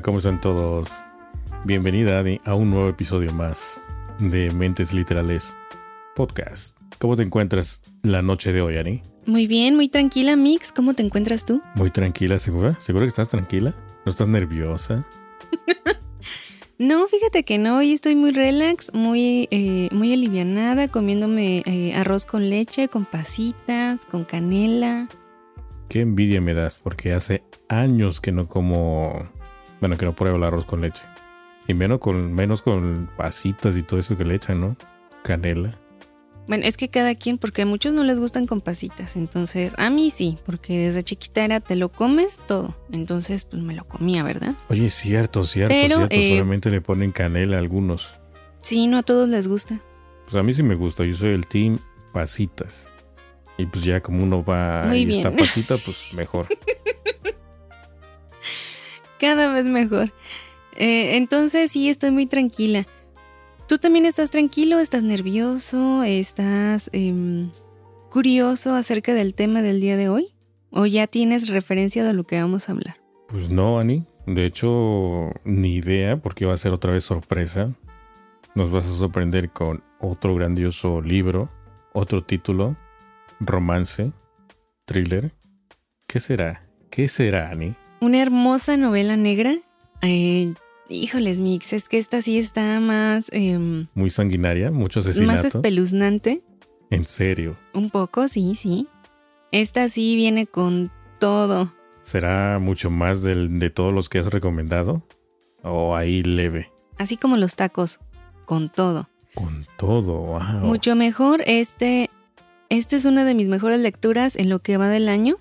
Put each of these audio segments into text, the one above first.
Hola, ¿cómo están todos? Bienvenida a un nuevo episodio más de Mentes Literales Podcast. ¿Cómo te encuentras la noche de hoy, Ani? Muy bien, muy tranquila, Mix. ¿Cómo te encuentras tú? Muy tranquila, ¿segura? ¿Segura que estás tranquila? ¿No estás nerviosa? no, fíjate que no. Hoy estoy muy relax, muy, eh, muy alivianada, comiéndome eh, arroz con leche, con pasitas, con canela. Qué envidia me das, porque hace años que no como. Bueno, que no pruebo el arroz con leche. Y menos con, menos con pasitas y todo eso que le echan, ¿no? Canela. Bueno, es que cada quien, porque a muchos no les gustan con pasitas. Entonces, a mí sí, porque desde chiquita era te lo comes todo. Entonces, pues me lo comía, ¿verdad? Oye, cierto, cierto, cierto. Eh, Solamente le ponen canela a algunos. Sí, no a todos les gusta. Pues a mí sí me gusta. Yo soy el team pasitas. Y pues ya como uno va y está pasita, pues mejor. Cada vez mejor. Eh, entonces sí, estoy muy tranquila. ¿Tú también estás tranquilo? ¿Estás nervioso? ¿Estás em, curioso acerca del tema del día de hoy? ¿O ya tienes referencia de lo que vamos a hablar? Pues no, Ani. De hecho, ni idea, porque va a ser otra vez sorpresa. Nos vas a sorprender con otro grandioso libro, otro título romance, thriller. ¿Qué será? ¿Qué será, Ani? Una hermosa novela negra. Eh, híjoles, Mix, es que esta sí está más... Em, Muy sanguinaria, mucho asesinato. Más espeluznante. ¿En serio? Un poco, sí, sí. Esta sí viene con todo. ¿Será mucho más de todos los que has recomendado? ¿O ahí leve? Así como los tacos, con todo. Con todo, wow. Mucho mejor este esta es una de mis mejores lecturas en lo que va del año.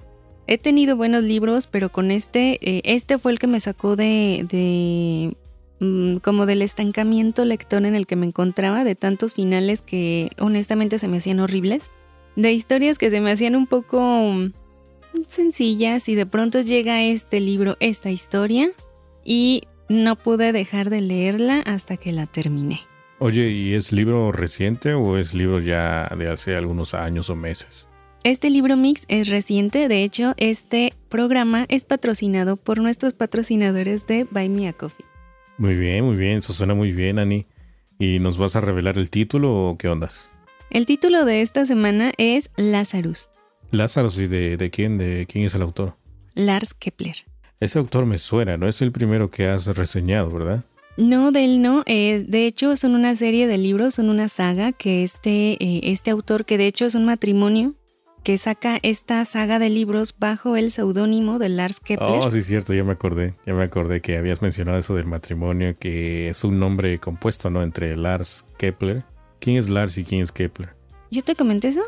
He tenido buenos libros, pero con este, eh, este fue el que me sacó de, de mm, como del estancamiento lector en el que me encontraba, de tantos finales que honestamente se me hacían horribles, de historias que se me hacían un poco mm, sencillas y de pronto llega este libro, esta historia, y no pude dejar de leerla hasta que la terminé. Oye, ¿y es libro reciente o es libro ya de hace algunos años o meses? Este libro mix es reciente, de hecho, este programa es patrocinado por nuestros patrocinadores de Buy Me a Coffee. Muy bien, muy bien, eso suena muy bien, Ani. ¿Y nos vas a revelar el título o qué ondas? El título de esta semana es Lazarus. Lazarus, ¿y de, de quién? ¿De quién es el autor? Lars Kepler. Ese autor me suena, no es el primero que has reseñado, ¿verdad? No, de él no. Eh, de hecho, son una serie de libros, son una saga que este, eh, este autor, que de hecho es un matrimonio, que saca esta saga de libros bajo el seudónimo de Lars Kepler. Oh, sí, cierto, ya me acordé. Ya me acordé que habías mencionado eso del matrimonio, que es un nombre compuesto, ¿no? Entre Lars Kepler. ¿Quién es Lars y quién es Kepler? ¿Yo te comenté eso?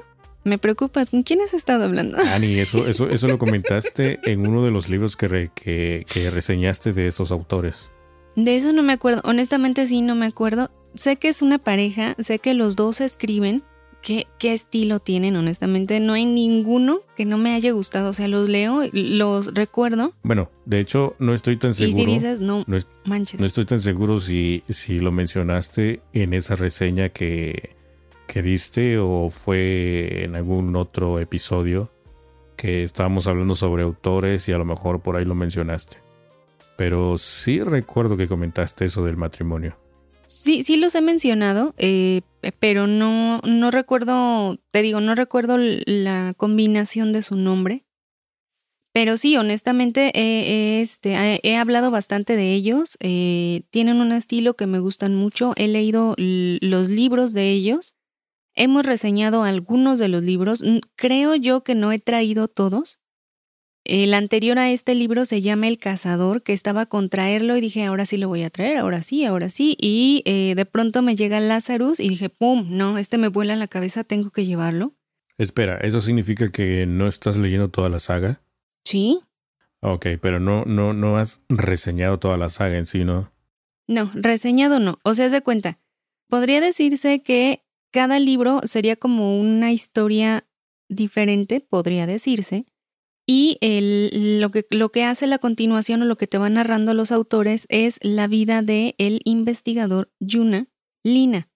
Me preocupas, ¿con quién has estado hablando? Ani, eso, eso, eso lo comentaste en uno de los libros que, que, que reseñaste de esos autores. De eso no me acuerdo. Honestamente sí, no me acuerdo. Sé que es una pareja, sé que los dos escriben. ¿Qué, ¿Qué estilo tienen? Honestamente, no hay ninguno que no me haya gustado. O sea, los leo, los recuerdo. Bueno, de hecho, no estoy tan seguro. Y si dices, no, no manches. No estoy tan seguro si, si lo mencionaste en esa reseña que, que diste o fue en algún otro episodio que estábamos hablando sobre autores y a lo mejor por ahí lo mencionaste pero sí recuerdo que comentaste eso del matrimonio. Sí, sí los he mencionado, eh, pero no, no recuerdo, te digo, no recuerdo la combinación de su nombre. Pero sí, honestamente, este, he hablado bastante de ellos. Eh, tienen un estilo que me gustan mucho. He leído los libros de ellos. Hemos reseñado algunos de los libros. Creo yo que no he traído todos. El anterior a este libro se llama El Cazador, que estaba con traerlo y dije, ahora sí lo voy a traer, ahora sí, ahora sí. Y eh, de pronto me llega Lazarus y dije, ¡pum! No, este me vuela la cabeza, tengo que llevarlo. Espera, ¿eso significa que no estás leyendo toda la saga? Sí. Ok, pero no, no, no has reseñado toda la saga en sí, ¿no? No, reseñado no. O sea, de cuenta. Podría decirse que cada libro sería como una historia diferente, podría decirse. Y lo, que, lo que hace la continuación o lo que te van narrando los autores es la vida de investigador Yuna Lina,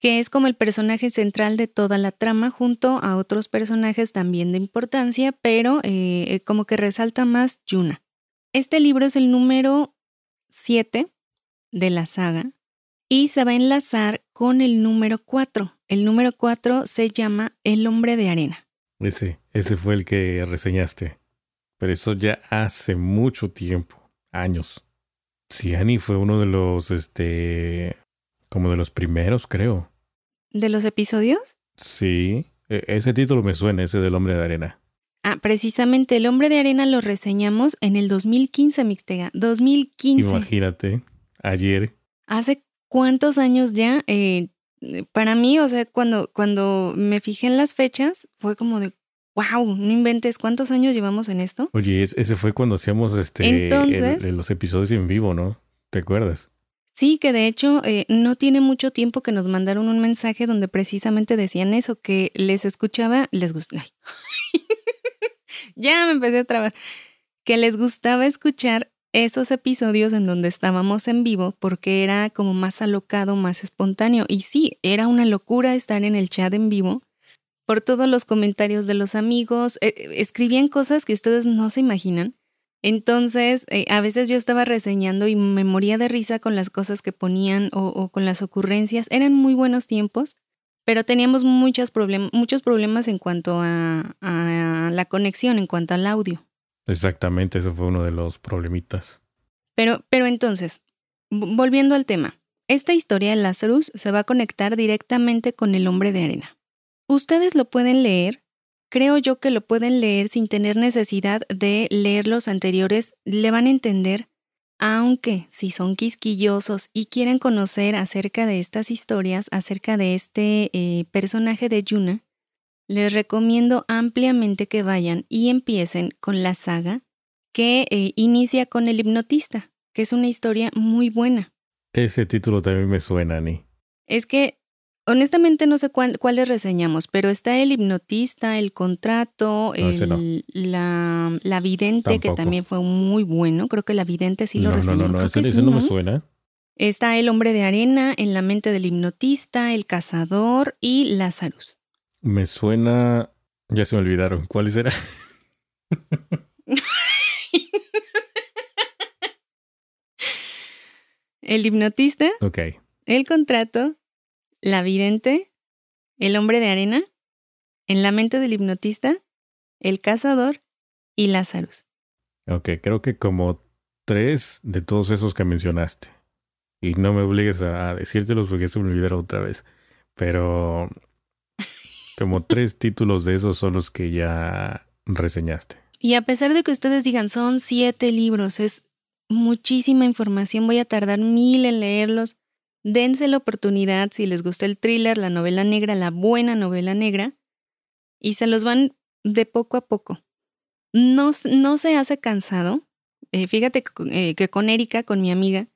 que es como el personaje central de toda la trama junto a otros personajes también de importancia, pero eh, como que resalta más Yuna. Este libro es el número 7 de la saga y se va a enlazar con el número 4. El número 4 se llama El hombre de arena. Ese, ese fue el que reseñaste. Pero eso ya hace mucho tiempo, años. Sí, Annie fue uno de los, este, como de los primeros, creo. ¿De los episodios? Sí, e, ese título me suena, ese del hombre de arena. Ah, precisamente el hombre de arena lo reseñamos en el 2015, Mixtega. 2015. Imagínate, ayer. ¿Hace cuántos años ya? Eh, para mí, o sea, cuando, cuando me fijé en las fechas, fue como de, wow, no inventes, ¿cuántos años llevamos en esto? Oye, ese fue cuando hacíamos este los episodios en vivo, ¿no? ¿Te acuerdas? Sí, que de hecho eh, no tiene mucho tiempo que nos mandaron un mensaje donde precisamente decían eso, que les escuchaba, les gustaba. ya me empecé a trabar. Que les gustaba escuchar esos episodios en donde estábamos en vivo porque era como más alocado, más espontáneo. Y sí, era una locura estar en el chat en vivo por todos los comentarios de los amigos. Eh, escribían cosas que ustedes no se imaginan. Entonces, eh, a veces yo estaba reseñando y me moría de risa con las cosas que ponían o, con las ocurrencias. Eran muy buenos tiempos, pero teníamos muchos, muchos problemas en cuanto a la conexión, en cuanto al audio. Exactamente, eso fue uno de los problemitas. Pero, pero entonces, volviendo al tema, esta historia de Lazarus se va a conectar directamente con el hombre de arena. Ustedes lo pueden leer, creo yo que lo pueden leer sin tener necesidad de leer los anteriores, le van a entender, aunque si son quisquillosos y quieren conocer acerca de estas historias, acerca de este eh, personaje de Yuna, les recomiendo ampliamente que vayan y empiecen con la saga que eh, inicia con el hipnotista, que es una historia muy buena. Ese título también me suena, Ani. Es que honestamente no sé cuáles reseñamos, pero está el hipnotista, el contrato, la, la, vidente, que también fue muy bueno. Creo que la vidente sí lo reseñamos. No, no, no, ese, no me suena. Está el hombre de arena, en la mente del hipnotista, el cazador y Lazarus. Me suena. Ya se me olvidaron. ¿Cuáles eran? el hipnotista. Ok. El contrato. La vidente. El hombre de arena. En la mente del hipnotista. El cazador. Y Lazarus. Ok, creo que como tres de todos esos que mencionaste. Y no me obligues a decírtelos porque se me olvidaron otra vez. Pero como tres títulos de esos son los que ya reseñaste. Y a pesar de que ustedes digan son siete libros, es muchísima información, voy a tardar mil en leerlos. Dense la oportunidad si les gusta el thriller, la novela negra, la buena novela negra, y se los van de poco a poco. No, no se hace cansado. Eh, fíjate eh, que con Erika, con mi amiga,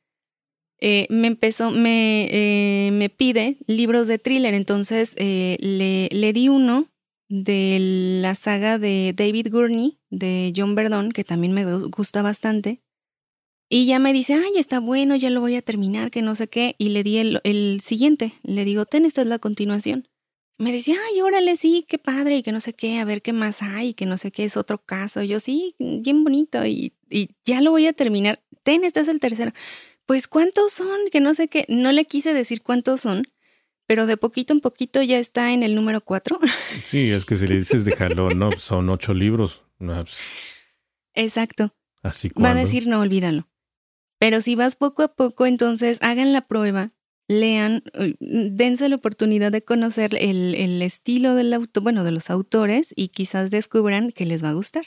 eh, me empezó, me, me, pide libros de thriller, entonces le, le, di uno de la saga de David Gurney, de John Verdon, que también me gusta bastante. Y ya me dice, ay, está bueno, ya lo voy a terminar, que no sé qué. Y le di el, el siguiente, le digo, ten, esta es la continuación. Me decía, ay, órale, sí, qué padre, y que no sé qué, a ver qué más hay, que no sé qué es otro caso. yo, sí, bien bonito, y, y ya lo voy a terminar. Ten, este es el tercero pues ¿cuántos son? Que no sé qué, no le quise decir cuántos son, pero de poquito en poquito ya está en el número cuatro. Sí, es que si le dices de jalón, no, son ocho libros. Pues, Exacto. Así Va a decir, no, olvídalo. Pero si vas poco a poco, entonces hagan la prueba, lean, dense la oportunidad de conocer el, el estilo del auto, bueno, de los autores y quizás descubran que les va a gustar.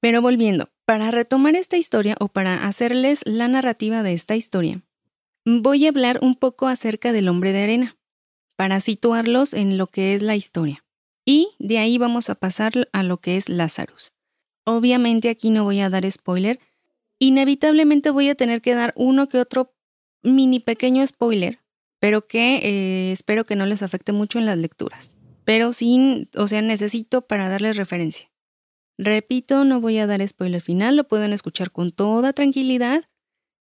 Pero volviendo, para retomar esta historia o para hacerles la narrativa de esta historia, voy a hablar un poco acerca del hombre de arena, para situarlos en lo que es la historia. Y de ahí vamos a pasar a lo que es Lazarus. Obviamente aquí no voy a dar spoiler. Inevitablemente voy a tener que dar uno que otro mini pequeño spoiler, pero que eh, espero que no les afecte mucho en las lecturas. Pero sin, o sea, necesito para darles referencia. Repito, no voy a dar spoiler final, lo pueden escuchar con toda tranquilidad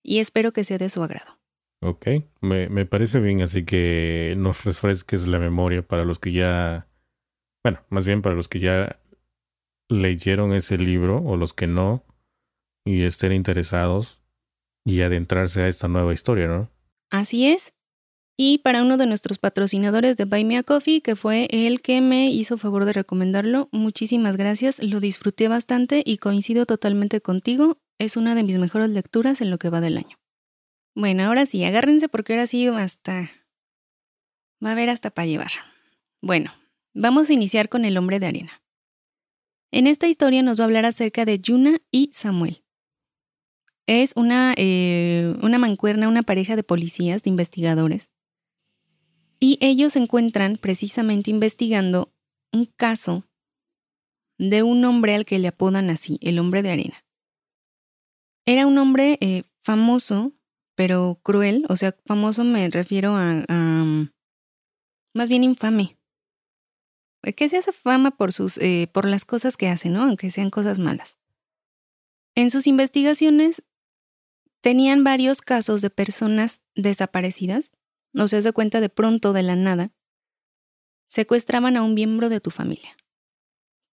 y espero que sea de su agrado. Ok, me, me parece bien, así que nos refresques la memoria para los que ya, bueno, más bien para los que ya leyeron ese libro o los que no y estén interesados y adentrarse a esta nueva historia, ¿no? Así es. Y para uno de nuestros patrocinadores de Buy Me a Coffee, que fue el que me hizo favor de recomendarlo, muchísimas gracias, lo disfruté bastante y coincido totalmente contigo, es una de mis mejores lecturas en lo que va del año. Bueno, ahora sí, agárrense porque ahora sí hasta... Va a haber hasta para llevar. Bueno, vamos a iniciar con el hombre de arena. En esta historia nos va a hablar acerca de Yuna y Samuel. Es una, eh, una mancuerna, una pareja de policías, de investigadores. Y ellos se encuentran precisamente investigando un caso de un hombre al que le apodan así, el hombre de arena. Era un hombre eh, famoso, pero cruel, o sea, famoso me refiero a, más bien infame. Que se hace fama por, sus, eh, por las cosas que hace, ¿no? Aunque sean cosas malas. En sus investigaciones tenían varios casos de personas desaparecidas, no se hace cuenta de pronto de la nada, secuestraban a un miembro de tu familia.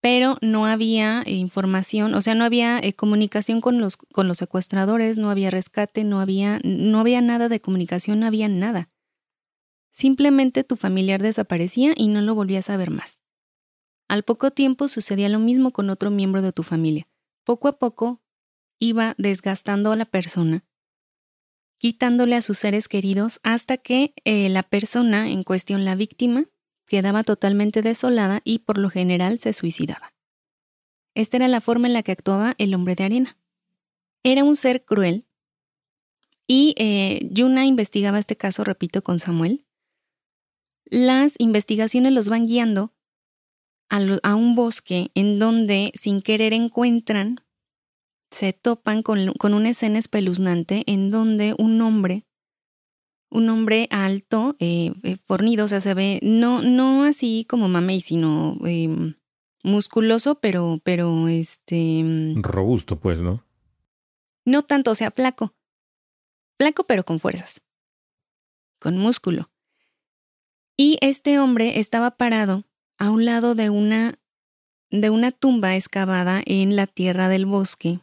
Pero no había información, o sea, no había eh, comunicación con los, con los secuestradores, no había rescate, no había, no había nada de comunicación, no había nada. Simplemente tu familiar desaparecía y no lo volvías a ver más. Al poco tiempo sucedía lo mismo con otro miembro de tu familia. Poco a poco iba desgastando a la persona, quitándole a sus seres queridos hasta que eh, la persona en cuestión, la víctima, quedaba totalmente desolada y por lo general se suicidaba. Esta era la forma en la que actuaba el hombre de arena. Era un ser cruel y eh, Yuna investigaba este caso, repito, con Samuel. Las investigaciones los van guiando a un bosque en donde sin querer encuentran se topan con, una escena espeluznante en donde un hombre, un hombre alto, eh, eh, fornido, o sea, se ve no, no así como mamey, sino em, musculoso, pero, pero este... Mm, Robusto, pues, ¿no? No tanto, o sea, flaco. Flaco, pero con fuerzas. Con músculo. Y este hombre estaba parado a un lado de una de una tumba excavada en la tierra del bosque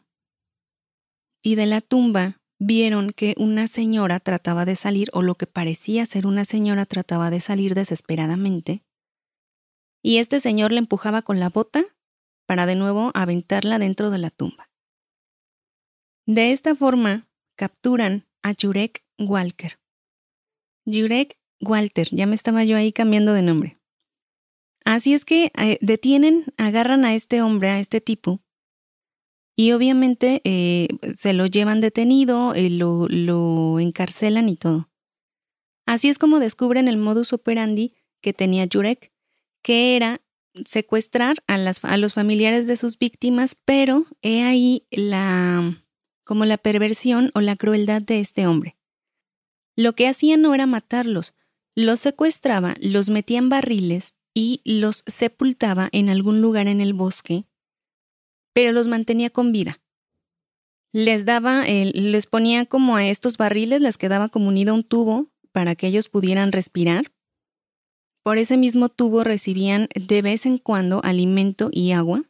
y de la tumba vieron que una señora trataba de salir, o lo que parecía ser una señora trataba de salir desesperadamente, y este señor le empujaba con la bota para de nuevo aventarla dentro de la tumba. De esta forma, capturan a Jurek Walker. Jurek Walter, ya me estaba yo ahí cambiando de nombre. Así es que eh, detienen, agarran a este hombre, a este tipo, y obviamente eh, se lo llevan detenido, eh, lo, lo encarcelan y todo. Así es como descubren el modus operandi que tenía Jurek, que era secuestrar a, las, a los familiares de sus víctimas, pero he ahí la como la perversión o la crueldad de este hombre. Lo que hacía no era matarlos, los secuestraba, los metía en barriles y los sepultaba en algún lugar en el bosque pero los mantenía con vida. Les daba, les ponía como a estos barriles, les quedaba como unido un tubo para que ellos pudieran respirar. Por ese mismo tubo recibían de vez en cuando alimento y agua,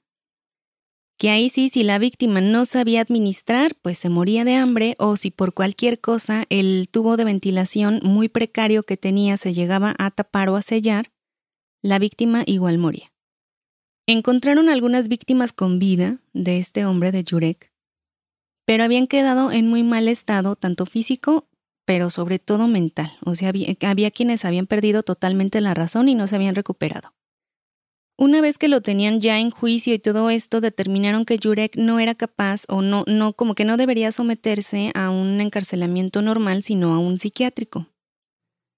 que ahí sí, si la víctima no sabía administrar, pues se moría de hambre o si por cualquier cosa el tubo de ventilación muy precario que tenía se llegaba a tapar o a sellar, la víctima igual moría. Encontraron algunas víctimas con vida de este hombre de Jurek, pero habían quedado en muy mal estado, tanto físico, pero sobre todo mental. O sea, había, quienes habían perdido totalmente la razón y no se habían recuperado. Una vez que lo tenían ya en juicio y todo esto, determinaron que Jurek no era capaz o no, no, como que no debería someterse a un encarcelamiento normal, sino a un psiquiátrico.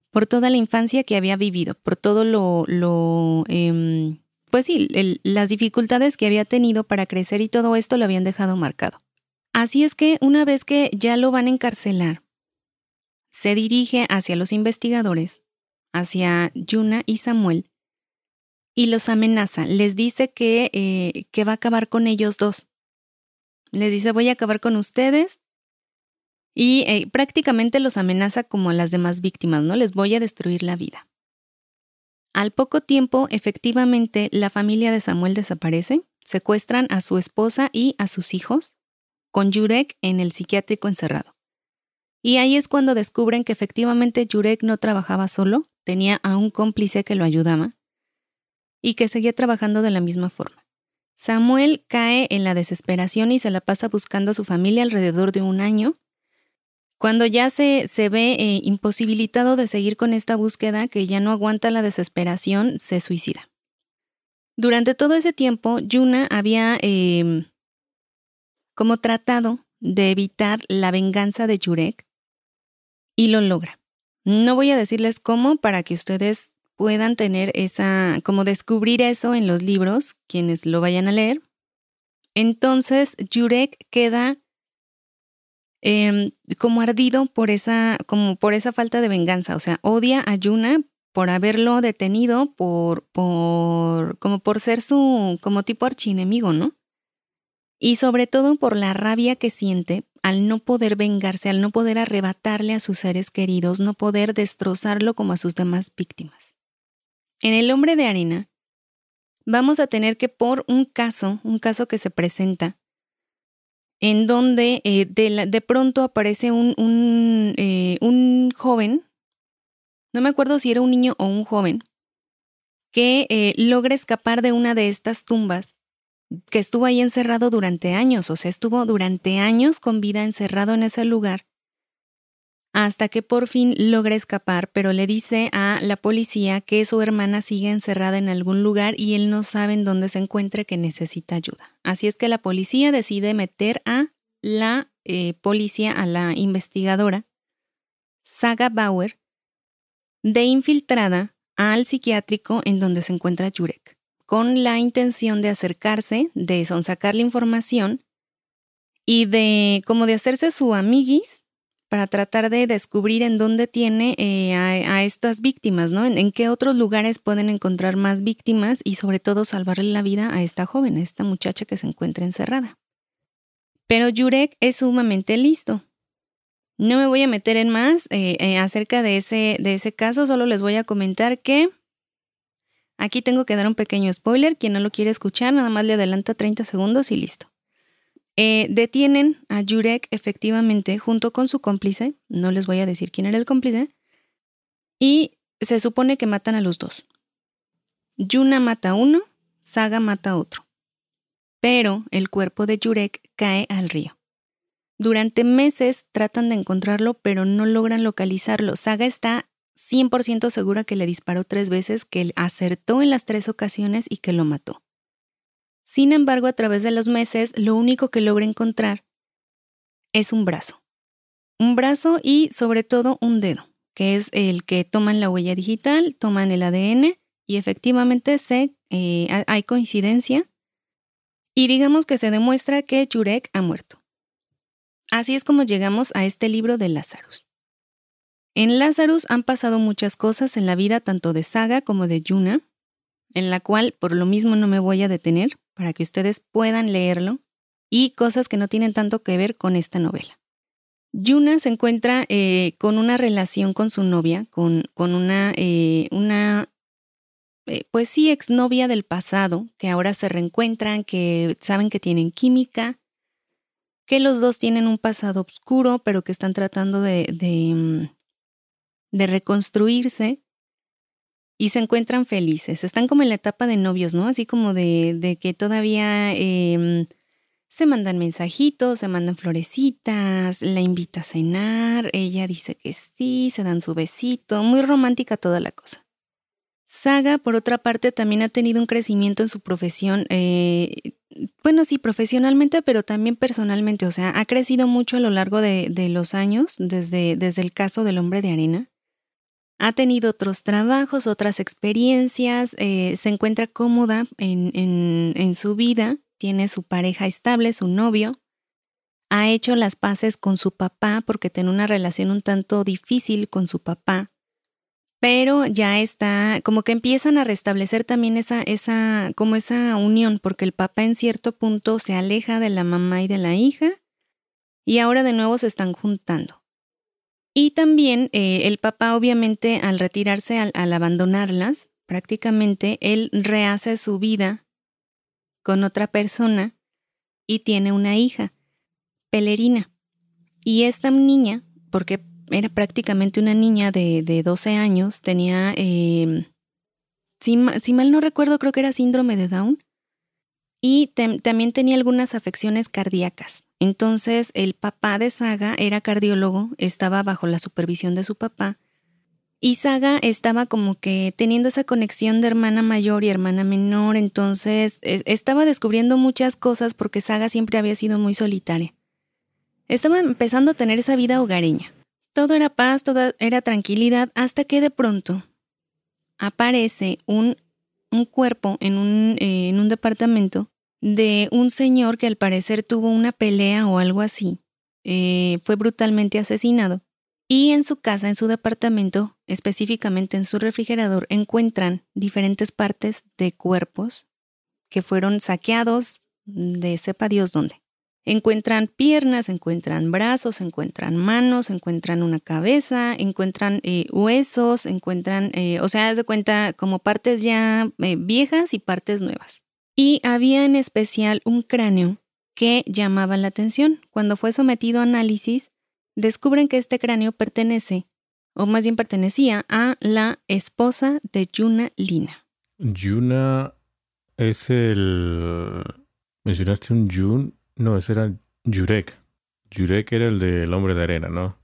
Por toda la infancia que había vivido, por todo lo, lo em, pues sí, las dificultades que había tenido para crecer y todo esto lo habían dejado marcado. Así es que una vez que ya lo van a encarcelar, se dirige hacia los investigadores, hacia Yuna y Samuel, y los amenaza. Les dice que, eh, que va a acabar con ellos dos. Les dice, voy a acabar con ustedes. Y eh, prácticamente los amenaza como a las demás víctimas, ¿no? Les voy a destruir la vida. Al poco tiempo, efectivamente, la familia de Samuel desaparece, secuestran a su esposa y a sus hijos, con Jurek en el psiquiátrico encerrado. Y ahí es cuando descubren que efectivamente Jurek no trabajaba solo, tenía a un cómplice que lo ayudaba, y que seguía trabajando de la misma forma. Samuel cae en la desesperación y se la pasa buscando a su familia alrededor de un año. Cuando ya se, se ve eh, imposibilitado de seguir con esta búsqueda, que ya no aguanta la desesperación, se suicida. Durante todo ese tiempo, Yuna había em, como tratado de evitar la venganza de Jurek y lo logra. No voy a decirles cómo para que ustedes puedan tener esa, como descubrir eso en los libros, quienes lo vayan a leer. Entonces, Jurek queda em, como ardido por esa, como por esa falta de venganza. O sea, odia a Yuna por haberlo detenido, por, por, como por ser su, como tipo archienemigo, ¿no? Y sobre todo por la rabia que siente al no poder vengarse, al no poder arrebatarle a sus seres queridos, no poder destrozarlo como a sus demás víctimas. En el hombre de arena, vamos a tener que por un caso, un caso que se presenta, en donde eh, de, pronto aparece un, un, eh, un, joven, no me acuerdo si era un niño o un joven, que eh, logra escapar de una de estas tumbas, que estuvo ahí encerrado durante años, o sea, estuvo durante años con vida encerrado en ese lugar hasta que por fin logra escapar, pero le dice a la policía que su hermana sigue encerrada en algún lugar y él no sabe en dónde se encuentre que necesita ayuda. Así es que la policía decide meter a la eh, policía, a la investigadora, Saga Bauer, de infiltrada al psiquiátrico en donde se encuentra Jurek, con la intención de acercarse, de sonsacar la información y de como de hacerse su amiguis para tratar de descubrir en dónde tiene eh, a, estas víctimas, ¿no? En, qué otros lugares pueden encontrar más víctimas y sobre todo salvarle la vida a esta joven, a esta muchacha que se encuentra encerrada. Pero Jurek es sumamente listo. No me voy a meter en más eh, eh, acerca de ese, de ese caso, solo les voy a comentar que aquí tengo que dar un pequeño spoiler. Quien no lo quiere escuchar, nada más le adelanta 30 segundos y listo. Eh, detienen a Jurek efectivamente junto con su cómplice, no les voy a decir quién era el cómplice, y se supone que matan a los dos. Yuna mata a uno, Saga mata a otro. Pero el cuerpo de Jurek cae al río. Durante meses tratan de encontrarlo, pero no logran localizarlo. Saga está 100% segura que le disparó tres veces, que acertó en las tres ocasiones y que lo mató. Sin embargo, a través de los meses, lo único que logra encontrar es un brazo. Un brazo y sobre todo un dedo, que es el que toman la huella digital, toman el ADN y efectivamente se, eh, hay coincidencia y digamos que se demuestra que Jurek ha muerto. Así es como llegamos a este libro de Lazarus. En Lazarus han pasado muchas cosas en la vida tanto de Saga como de Yuna, en la cual por lo mismo no me voy a detener, para que ustedes puedan leerlo y cosas que no tienen tanto que ver con esta novela. Yuna se encuentra eh, con una relación con su novia, con, con una, eh, una eh, pues sí, exnovia del pasado, que ahora se reencuentran, que saben que tienen química, que los dos tienen un pasado oscuro, pero que están tratando de, de, mm, de reconstruirse y se encuentran felices. Están como en la etapa de novios, ¿no? Así como de, que todavía em, se mandan mensajitos, se mandan florecitas, la invita a cenar, ella dice que sí, se dan su besito, muy romántica toda la cosa. Saga, por otra parte, también ha tenido un crecimiento en su profesión, eh, bueno, sí, profesionalmente, pero también personalmente, o sea, ha crecido mucho a lo largo de, de los años, desde, desde el caso del hombre de arena Ha tenido otros trabajos, otras experiencias, eh, se encuentra cómoda en, en su vida, tiene su pareja estable, su novio, ha hecho las paces con su papá porque tiene una relación un tanto difícil con su papá pero ya está, como que empiezan a restablecer también esa, esa, como esa unión, porque el papá en cierto punto se aleja de la mamá y de la hija, y ahora de nuevo se están juntando. Y también eh, el papá, obviamente, al retirarse, al, al abandonarlas, prácticamente él rehace su vida con otra persona y tiene una hija, Pelerina. Y esta niña, porque era prácticamente una niña de, de 12 años, tenía, em, si, mal no recuerdo, creo que era síndrome de Down, y también tenía algunas afecciones cardíacas. Entonces el papá de Saga era cardiólogo, estaba bajo la supervisión de su papá, y Saga estaba como que teniendo esa conexión de hermana mayor y hermana menor, entonces e, estaba descubriendo muchas cosas porque Saga siempre había sido muy solitaria. Estaba empezando a tener esa vida hogareña. Todo era paz, toda era tranquilidad, hasta que de pronto aparece un, un cuerpo en un, eh, en un departamento de un señor que al parecer tuvo una pelea o algo así. Eh, fue brutalmente asesinado. Y en su casa, en su departamento, específicamente en su refrigerador, encuentran diferentes partes de cuerpos que fueron saqueados de sepa Dios dónde. Encuentran piernas, encuentran brazos, encuentran manos, encuentran una cabeza, encuentran eh, huesos, encuentran, eh, o sea, haz de cuenta como partes ya eh, viejas y partes nuevas. Y había en especial un cráneo que llamaba la atención. Cuando fue sometido a análisis, descubren que este cráneo pertenece, o más bien pertenecía, a la esposa de Yuna Lina. Yuna es el... Mencionaste un Yun no, ese era Jurek. Jurek era el del hombre de arena, ¿no?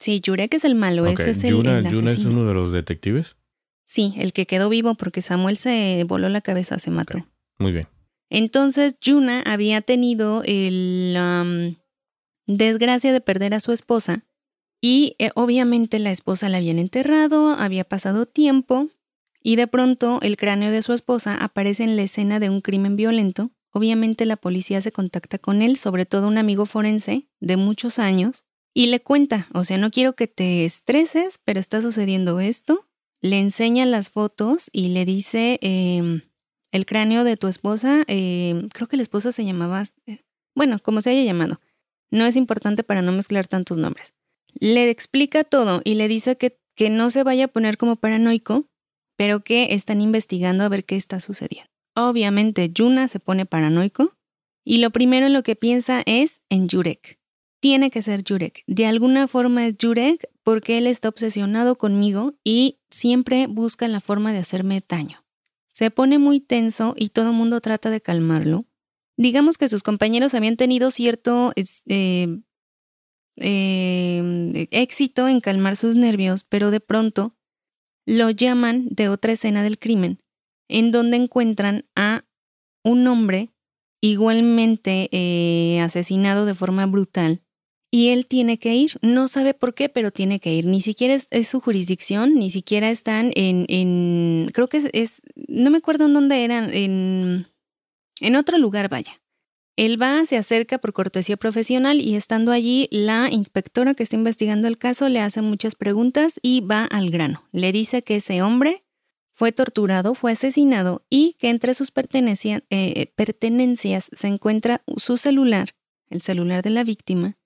Sí, Jurek es el malo. Ese es el, Yuna, es uno de los detectives. Sí, el que quedó vivo porque Samuel se voló la cabeza, se mató. Muy bien. Entonces, Yuna había tenido el desgracia de perder a su esposa y eh, obviamente la esposa la habían enterrado, había pasado tiempo y de pronto el cráneo de su esposa aparece en la escena de un crimen violento Obviamente la policía se contacta con él, sobre todo un amigo forense de muchos años, y le cuenta, o sea, no quiero que te estreses, pero está sucediendo esto. Le enseña las fotos y le dice, em, el cráneo de tu esposa, em, creo que la esposa se llamaba, eh, bueno, como se haya llamado, no es importante para no mezclar tantos nombres. Le explica todo y le dice que, que no se vaya a poner como paranoico, pero que están investigando a ver qué está sucediendo. Obviamente Yuna se pone paranoico y lo primero en lo que piensa es en Jurek. Tiene que ser Jurek. De alguna forma es Jurek porque él está obsesionado conmigo y siempre busca la forma de hacerme daño. Se pone muy tenso y todo el mundo trata de calmarlo. Digamos que sus compañeros habían tenido cierto eh, eh, éxito en calmar sus nervios, pero de pronto lo llaman de otra escena del crimen en donde encuentran a un hombre igualmente eh, asesinado de forma brutal. Y él tiene que ir, no sabe por qué, pero tiene que ir. Ni siquiera es, su jurisdicción, ni siquiera están en, en creo que es, no me acuerdo en dónde eran, en, en otro lugar, vaya. Él va, se acerca por cortesía profesional y estando allí, la inspectora que está investigando el caso le hace muchas preguntas y va al grano. Le dice que ese hombre fue torturado, fue asesinado y que entre sus eh, pertenencias se encuentra su celular, el celular de la víctima,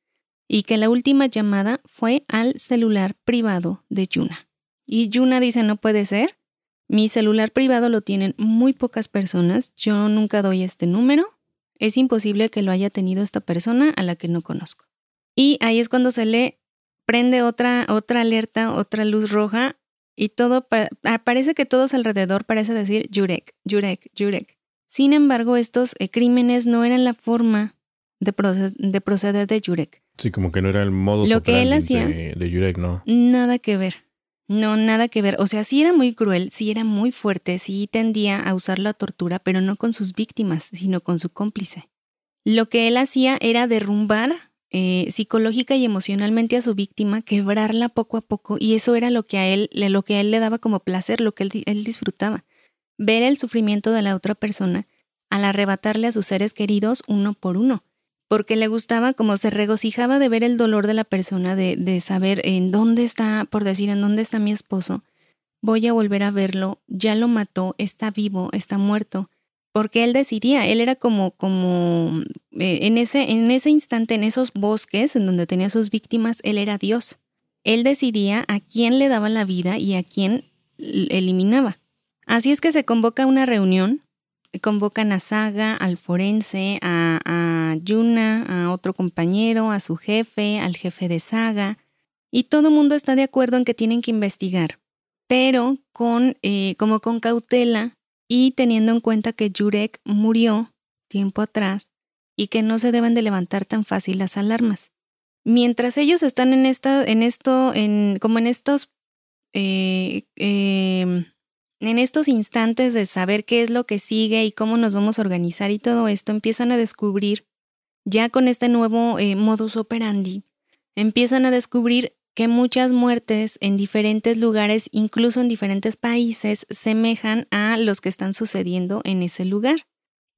y que la última llamada fue al celular privado de Yuna. Y Yuna dice, no puede ser, mi celular privado lo tienen muy pocas personas, yo nunca doy este número, es imposible que lo haya tenido esta persona a la que no conozco. Y ahí es cuando se le prende otra, otra alerta, otra luz roja y todo, parece que todos alrededor parece decir Jurek, Jurek, Jurek. Sin embargo, estos eh, crímenes no eran la forma de, de, proceder de Jurek. Sí, como que no era el modo Lo que él hacía, de, de Jurek, ¿no? Nada que ver. No, nada que ver. O sea, sí era muy cruel, sí era muy fuerte, sí tendía a usar la tortura, pero no con sus víctimas, sino con su cómplice. Lo que él hacía era derrumbar eh, psicológica y emocionalmente a su víctima, quebrarla poco a poco, y eso era lo que a él, lo que a él le daba como placer, lo que él, él disfrutaba. Ver el sufrimiento de la otra persona al arrebatarle a sus seres queridos uno por uno, porque le gustaba como se regocijaba de ver el dolor de la persona, de, de saber en dónde está, por decir, en dónde está mi esposo, voy a volver a verlo, ya lo mató, está vivo, está muerto porque él decidía, él era como, como eh, en, ese, en ese instante, en esos bosques en donde tenía sus víctimas, él era Dios. Él decidía a quién le daba la vida y a quién eliminaba. Así es que se convoca una reunión, convocan a Saga, al forense, a, a Yuna, a otro compañero, a su jefe, al jefe de Saga, y todo el mundo está de acuerdo en que tienen que investigar, pero con, eh, como con cautela y teniendo en cuenta que Jurek murió tiempo atrás y que no se deben de levantar tan fácil las alarmas. Mientras ellos están en esta, en esto, en, como en estos, eh, em, en estos instantes de saber qué es lo que sigue y cómo nos vamos a organizar y todo esto, empiezan a descubrir, ya con este nuevo eh, modus operandi, empiezan a descubrir que muchas muertes en diferentes lugares, incluso en diferentes países, semejan a los que están sucediendo en ese lugar.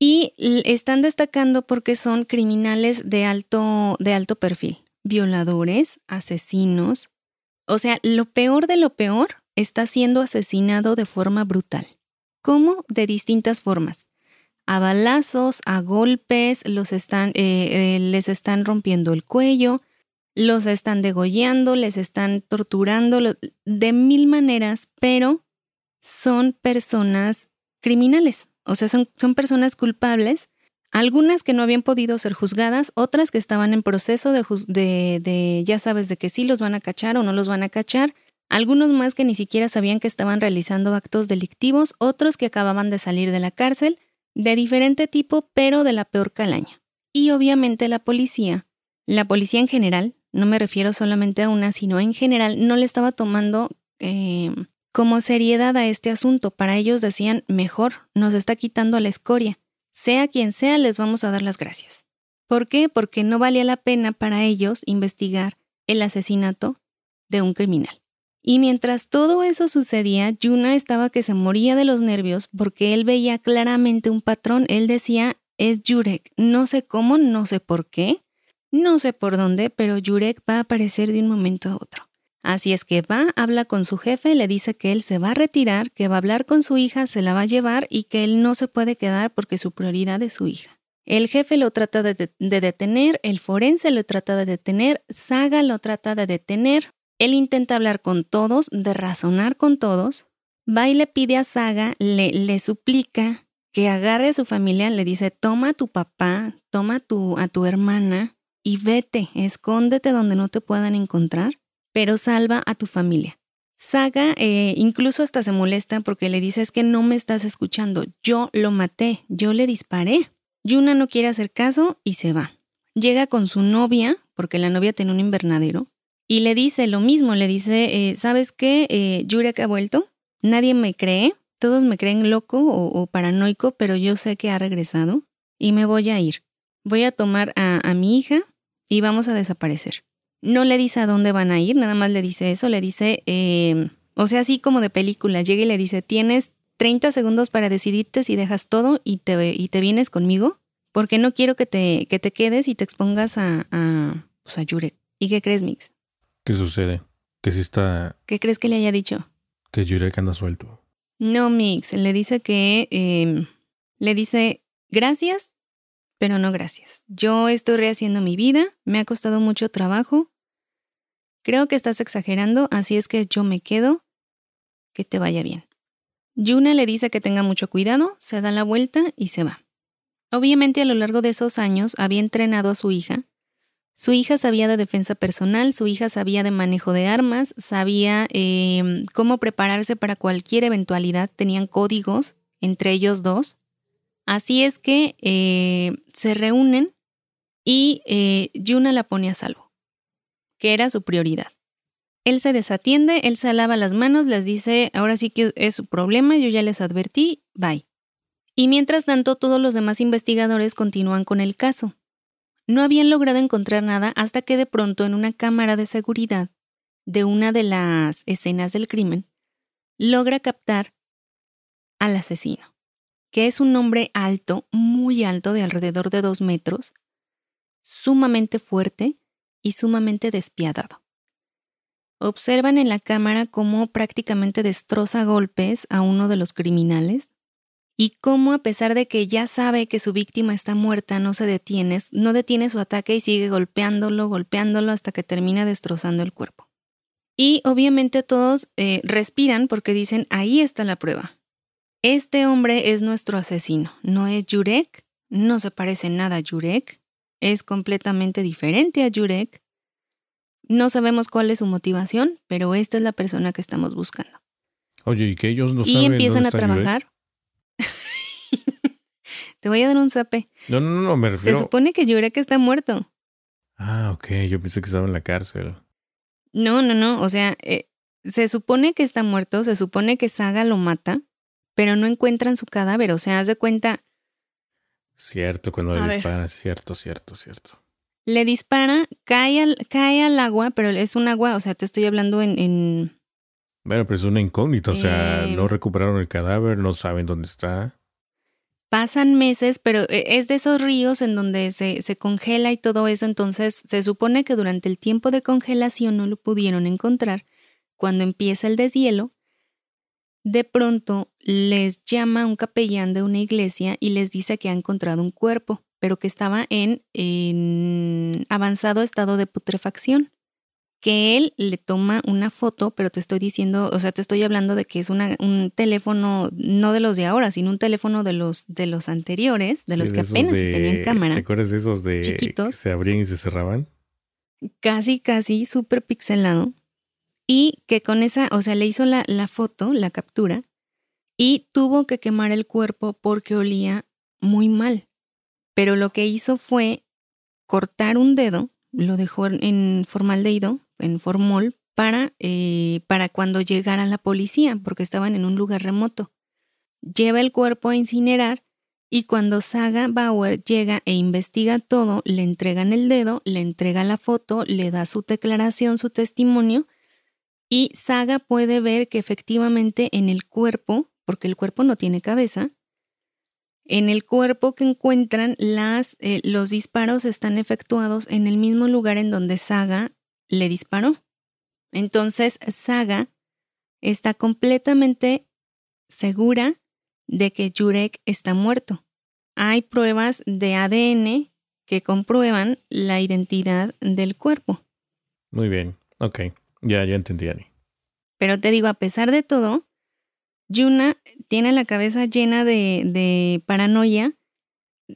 Y están destacando porque son criminales de alto, de alto perfil, violadores, asesinos. O sea, lo peor de lo peor está siendo asesinado de forma brutal. ¿Cómo? De distintas formas. A balazos, a golpes, los están, eh, eh, les están rompiendo el cuello, los están degollando, les están torturando de mil maneras, pero son personas criminales, o sea, son, son personas culpables, algunas que no habían podido ser juzgadas, otras que estaban en proceso de, de, de, ya sabes, de que sí los van a cachar o no los van a cachar, algunos más que ni siquiera sabían que estaban realizando actos delictivos, otros que acababan de salir de la cárcel, de diferente tipo, pero de la peor calaña. Y obviamente la policía, la policía en general, no me refiero solamente a una, sino en general, no le estaba tomando eh, como seriedad a este asunto. Para ellos decían, mejor, nos está quitando la escoria. Sea quien sea, les vamos a dar las gracias. ¿Por qué? Porque no valía la pena para ellos investigar el asesinato de un criminal. Y mientras todo eso sucedía, Yuna estaba que se moría de los nervios porque él veía claramente un patrón. Él decía, es Jurek, no sé cómo, no sé por qué, no sé por dónde, pero Jurek va a aparecer de un momento a otro. Así es que va, habla con su jefe, le dice que él se va a retirar, que va a hablar con su hija, se la va a llevar y que él no se puede quedar porque su prioridad es su hija. El jefe lo trata de, detener, el forense lo trata de detener, Saga lo trata de detener, él intenta hablar con todos, de razonar con todos, va y le pide a Saga, le, le suplica que agarre a su familia, le dice, toma a tu papá, toma tu, a tu hermana, y vete, escóndete donde no te puedan encontrar, pero salva a tu familia. Saga eh, incluso hasta se molesta porque le dice es que no me estás escuchando, yo lo maté, yo le disparé. Yuna no quiere hacer caso y se va. Llega con su novia, porque la novia tiene un invernadero, y le dice lo mismo, le dice, eh, ¿sabes qué? Eh, Yurek ha vuelto, nadie me cree, todos me creen loco o, paranoico, pero yo sé que ha regresado y me voy a ir. Voy a tomar a mi hija y vamos a desaparecer. No le dice a dónde van a ir, nada más le dice eso, le dice, eh, o sea, así como de película, llega y le dice, tienes 30 segundos para decidirte si dejas todo y te, y te vienes conmigo, porque no quiero que te, que te quedes y te expongas a, a, pues a Jurek. ¿Y qué crees, Mix? ¿Qué sucede? Que si está... ¿Qué crees que le haya dicho? Que Jurek anda suelto. No, Mix, le dice que... Eh, le dice, gracias, pero no gracias. Yo estoy rehaciendo mi vida, me ha costado mucho trabajo. Creo que estás exagerando, así es que yo me quedo. Que te vaya bien. Yuna le dice que tenga mucho cuidado, se da la vuelta y se va. Obviamente a lo largo de esos años había entrenado a su hija. Su hija sabía de defensa personal, su hija sabía de manejo de armas, sabía eh, cómo prepararse para cualquier eventualidad, tenían códigos entre ellos dos. Así es que eh, se reúnen y eh, Yuna la pone a salvo, que era su prioridad. Él se desatiende, él se lava las manos, les dice, ahora sí que es su problema, yo ya les advertí, bye. Y mientras tanto, todos los demás investigadores continúan con el caso. No habían logrado encontrar nada hasta que de pronto en una cámara de seguridad de una de las escenas del crimen, logra captar al asesino, que es un hombre alto, muy alto, de alrededor de dos metros, sumamente fuerte y sumamente despiadado. Observan en la cámara cómo prácticamente destroza golpes a uno de los criminales y cómo a pesar de que ya sabe que su víctima está muerta, no se detiene, no detiene su ataque y sigue golpeándolo, golpeándolo hasta que termina destrozando el cuerpo. Y obviamente todos eh, respiran porque dicen, ahí está la prueba. Este hombre es nuestro asesino, no es Jurek, no se parece nada a Jurek, es completamente diferente a Jurek. No sabemos cuál es su motivación, pero esta es la persona que estamos buscando. Oye, y que ellos no saben. Y empiezan a trabajar. Te voy a dar un zape. No, no, no, me refiero. Se supone que Jurek está muerto. Ah, ok, yo pensé que estaba en la cárcel. No, no, no. O sea, eh, se supone que está muerto, se supone que Saga lo mata, pero no encuentran su cadáver. O sea, haz de cuenta. Cierto, cuando le dispara, cierto, cierto, cierto. Le dispara, cae al, cae al agua, pero es un agua, o sea, te estoy hablando en. en... Bueno, pero es una incógnita, o sea, no em. recuperaron el cadáver, no saben dónde está. Pasan meses, pero eh, es de esos ríos en donde se, se, congela y todo eso, entonces se supone que durante el tiempo de congelación no lo pudieron encontrar. Cuando empieza el deshielo, de pronto les llama un capellán de una iglesia y les dice que ha encontrado un cuerpo, pero que estaba en, en avanzado estado de putrefacción que él le toma una foto, pero te estoy diciendo, o sea, te estoy hablando de que es una, un teléfono, no de los de ahora, sino un teléfono de los, de los anteriores, de los que apenas tenían cámara. ¿Te acuerdas de esos de chiquitos? Que se abrían y se cerraban? Casi, casi, súper pixelado. Y que con esa, o sea, le hizo la, la foto, la captura, y tuvo que quemar el cuerpo porque olía muy mal. Pero lo que hizo fue cortar un dedo, lo dejó en formaldehído en Formol para, eh, para cuando llegara la policía, porque estaban en un lugar remoto. Lleva el cuerpo a incinerar y cuando Saga Bauer llega e investiga todo, le entregan el dedo, le entrega la foto, le da su declaración, su testimonio, y Saga puede ver que efectivamente en el cuerpo, porque el cuerpo no tiene cabeza, en el cuerpo que encuentran las, eh, los disparos están efectuados en el mismo lugar en donde Saga le disparó. Entonces, Saga está completamente segura de que Jurek está muerto. Hay pruebas de ADN que comprueban la identidad del cuerpo. Muy bien, ok, ya, ya entendí, Ani. Pero te digo, a pesar de todo, Yuna tiene la cabeza llena de, de paranoia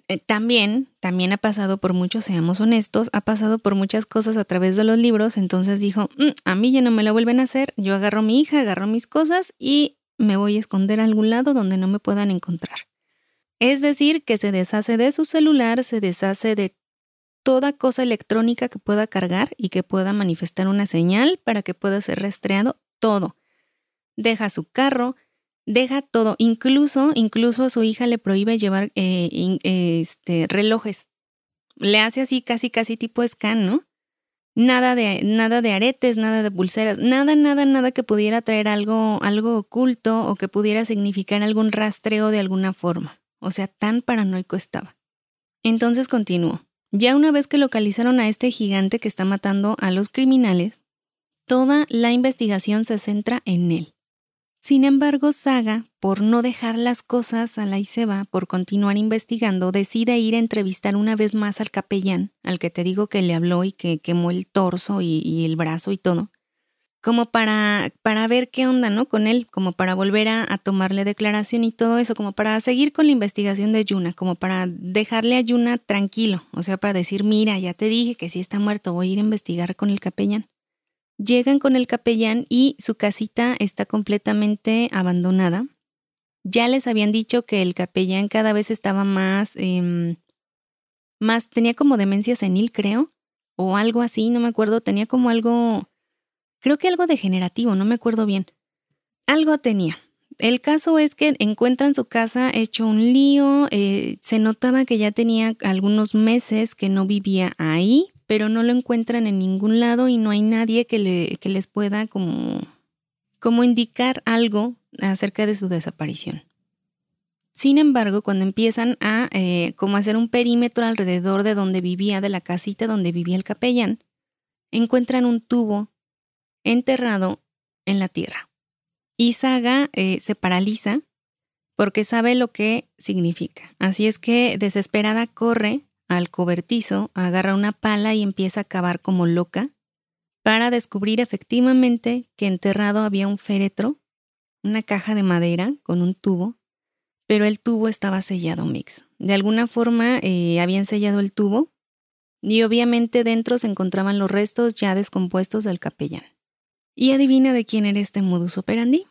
eh, también, también ha pasado por mucho, seamos honestos, ha pasado por muchas cosas a través de los libros, entonces dijo, mm, a mí ya no me lo vuelven a hacer, yo agarro a mi hija, agarro mis cosas y me voy a esconder a algún lado donde no me puedan encontrar. Es decir, que se deshace de su celular, se deshace de toda cosa electrónica que pueda cargar y que pueda manifestar una señal para que pueda ser rastreado, todo. Deja su carro, deja todo, incluso, incluso a su hija le prohíbe llevar eh, este, relojes. Le hace así casi, casi tipo scan, ¿no? Nada de, nada de aretes, nada de pulseras, nada, nada, nada que pudiera traer algo, algo oculto o que pudiera significar algún rastreo de alguna forma. O sea, tan paranoico estaba. Entonces continuó. Ya una vez que localizaron a este gigante que está matando a los criminales, toda la investigación se centra en él. Sin embargo, Saga, por no dejar las cosas a la y por continuar investigando, decide ir a entrevistar una vez más al capellán, al que te digo que le habló y que quemó el torso y, el brazo y todo, como para, para ver qué onda, ¿no? Con él, como para volver a, tomarle declaración y todo eso, como para seguir con la investigación de Yuna, como para dejarle a Yuna tranquilo, o sea, para decir, mira, ya te dije que si está muerto, voy a ir a investigar con el capellán. Llegan con el capellán y su casita está completamente abandonada. Ya les habían dicho que el capellán cada vez estaba más, em, más, tenía como demencia senil, creo, o algo así, no me acuerdo, tenía como algo, creo que algo degenerativo, no me acuerdo bien. Algo tenía. El caso es que encuentran su casa hecho un lío, eh, se notaba que ya tenía algunos meses que no vivía ahí, pero no lo encuentran en ningún lado y no hay nadie que, le, que les pueda como, como indicar algo acerca de su desaparición. Sin embargo, cuando empiezan a eh, como hacer un perímetro alrededor de donde vivía, de la casita donde vivía el capellán, encuentran un tubo enterrado en la tierra. Y Saga eh, se paraliza porque sabe lo que significa. Así es que desesperada corre al cobertizo, agarra una pala y empieza a cavar como loca para descubrir efectivamente que enterrado había un féretro, una caja de madera con un tubo, pero el tubo estaba sellado mix. De alguna forma eh, habían sellado el tubo y obviamente dentro se encontraban los restos ya descompuestos del capellán. Y adivina de quién era este modus operandi.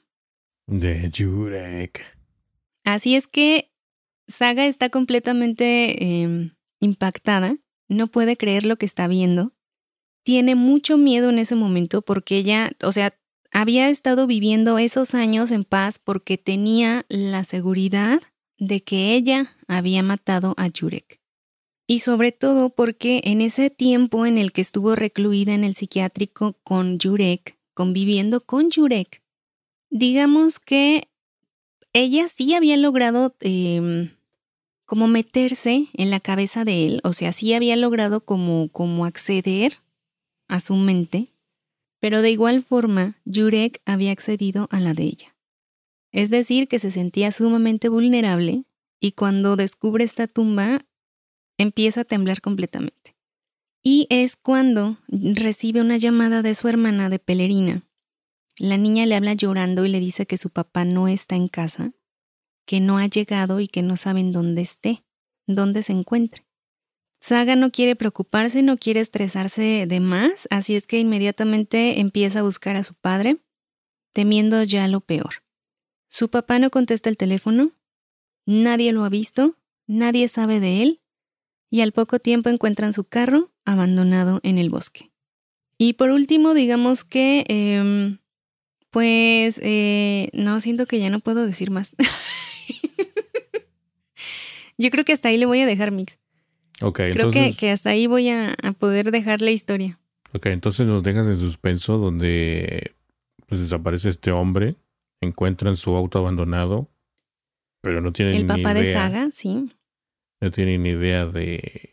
De Jurek. Así es que Saga está completamente em, impactada, no puede creer lo que está viendo. Tiene mucho miedo en ese momento porque ella, o sea, había estado viviendo esos años en paz porque tenía la seguridad de que ella había matado a Jurek. Y sobre todo porque en ese tiempo en el que estuvo recluida en el psiquiátrico con Jurek, conviviendo con Jurek, digamos que ella sí había logrado em, como meterse en la cabeza de él, o sea, sí había logrado como, como acceder a su mente, pero de igual forma Jurek había accedido a la de ella. Es decir, que se sentía sumamente vulnerable y cuando descubre esta tumba empieza a temblar completamente. Y es cuando recibe una llamada de su hermana de Pelerina. La niña le habla llorando y le dice que su papá no está en casa, que no ha llegado y que no saben dónde esté, dónde se encuentre. Saga no quiere preocuparse, no quiere estresarse de más, así es que inmediatamente empieza a buscar a su padre, temiendo ya lo peor. Su papá no contesta el teléfono, nadie lo ha visto, nadie sabe de él, y al poco tiempo encuentran su carro abandonado en el bosque. Y por último, digamos que, em, pues, eh, no, siento que ya no puedo decir más. Yo creo que hasta ahí le voy a dejar mix. Ok, Creo entonces. que, que hasta ahí voy a, a poder dejar la historia. Ok, entonces nos dejas en suspenso donde pues desaparece este hombre, encuentran su auto abandonado, pero no tienen El ni papá de idea. Saga, sí. No tienen ni idea de.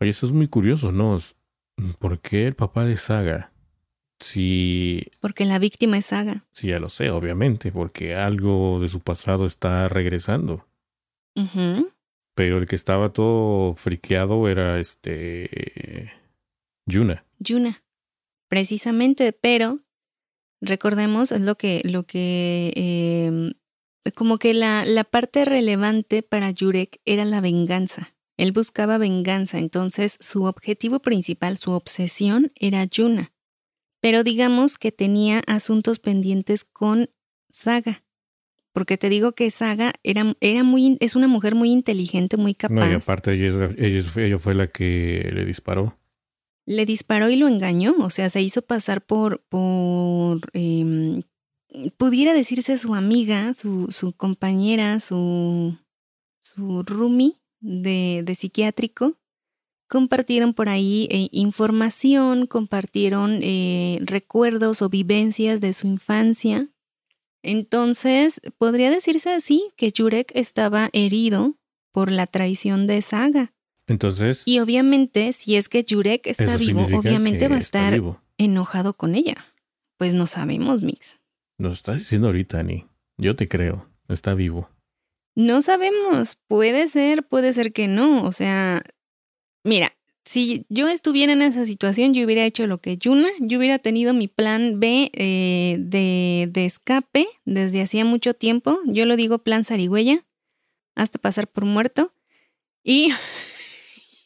Oye, eso es muy curioso, ¿no? ¿Por qué el papá de Saga? Si, Porque la víctima es Saga. si ya lo sé, obviamente, porque algo de su pasado está regresando. Pero el que estaba todo friqueado era este. Yuna. Yuna. Precisamente, pero recordemos, es lo que, lo que em, como que la, la parte relevante para Jurek era la venganza. Él buscaba venganza, entonces su objetivo principal, su obsesión era Yuna. Pero digamos que tenía asuntos pendientes con Saga. Porque te digo que Saga era, era muy, es una mujer muy inteligente, muy capaz. No, y aparte ella, ella, ella fue la que le disparó. le disparó y lo engañó, o sea, se hizo pasar por, por em, pudiera decirse su amiga, su, su compañera, su, su roomie de, de psiquiátrico. Compartieron por ahí eh, información, compartieron eh, recuerdos o vivencias de su infancia. Entonces, podría decirse así que Jurek estaba herido por la traición de Saga. Entonces, Y obviamente, si es que Jurek está vivo, obviamente va a estar vivo. enojado con ella. Pues no sabemos, Mix. Nos estás diciendo ahorita, Ani. Yo te creo. Está vivo. No sabemos. Puede ser, puede ser que no. O sea, mira, si yo estuviera en esa situación, yo hubiera hecho lo que Yuna, yo hubiera tenido mi plan B eh, de, de escape desde hacía mucho tiempo. Yo lo digo plan zarigüeya, hasta pasar por muerto. Y,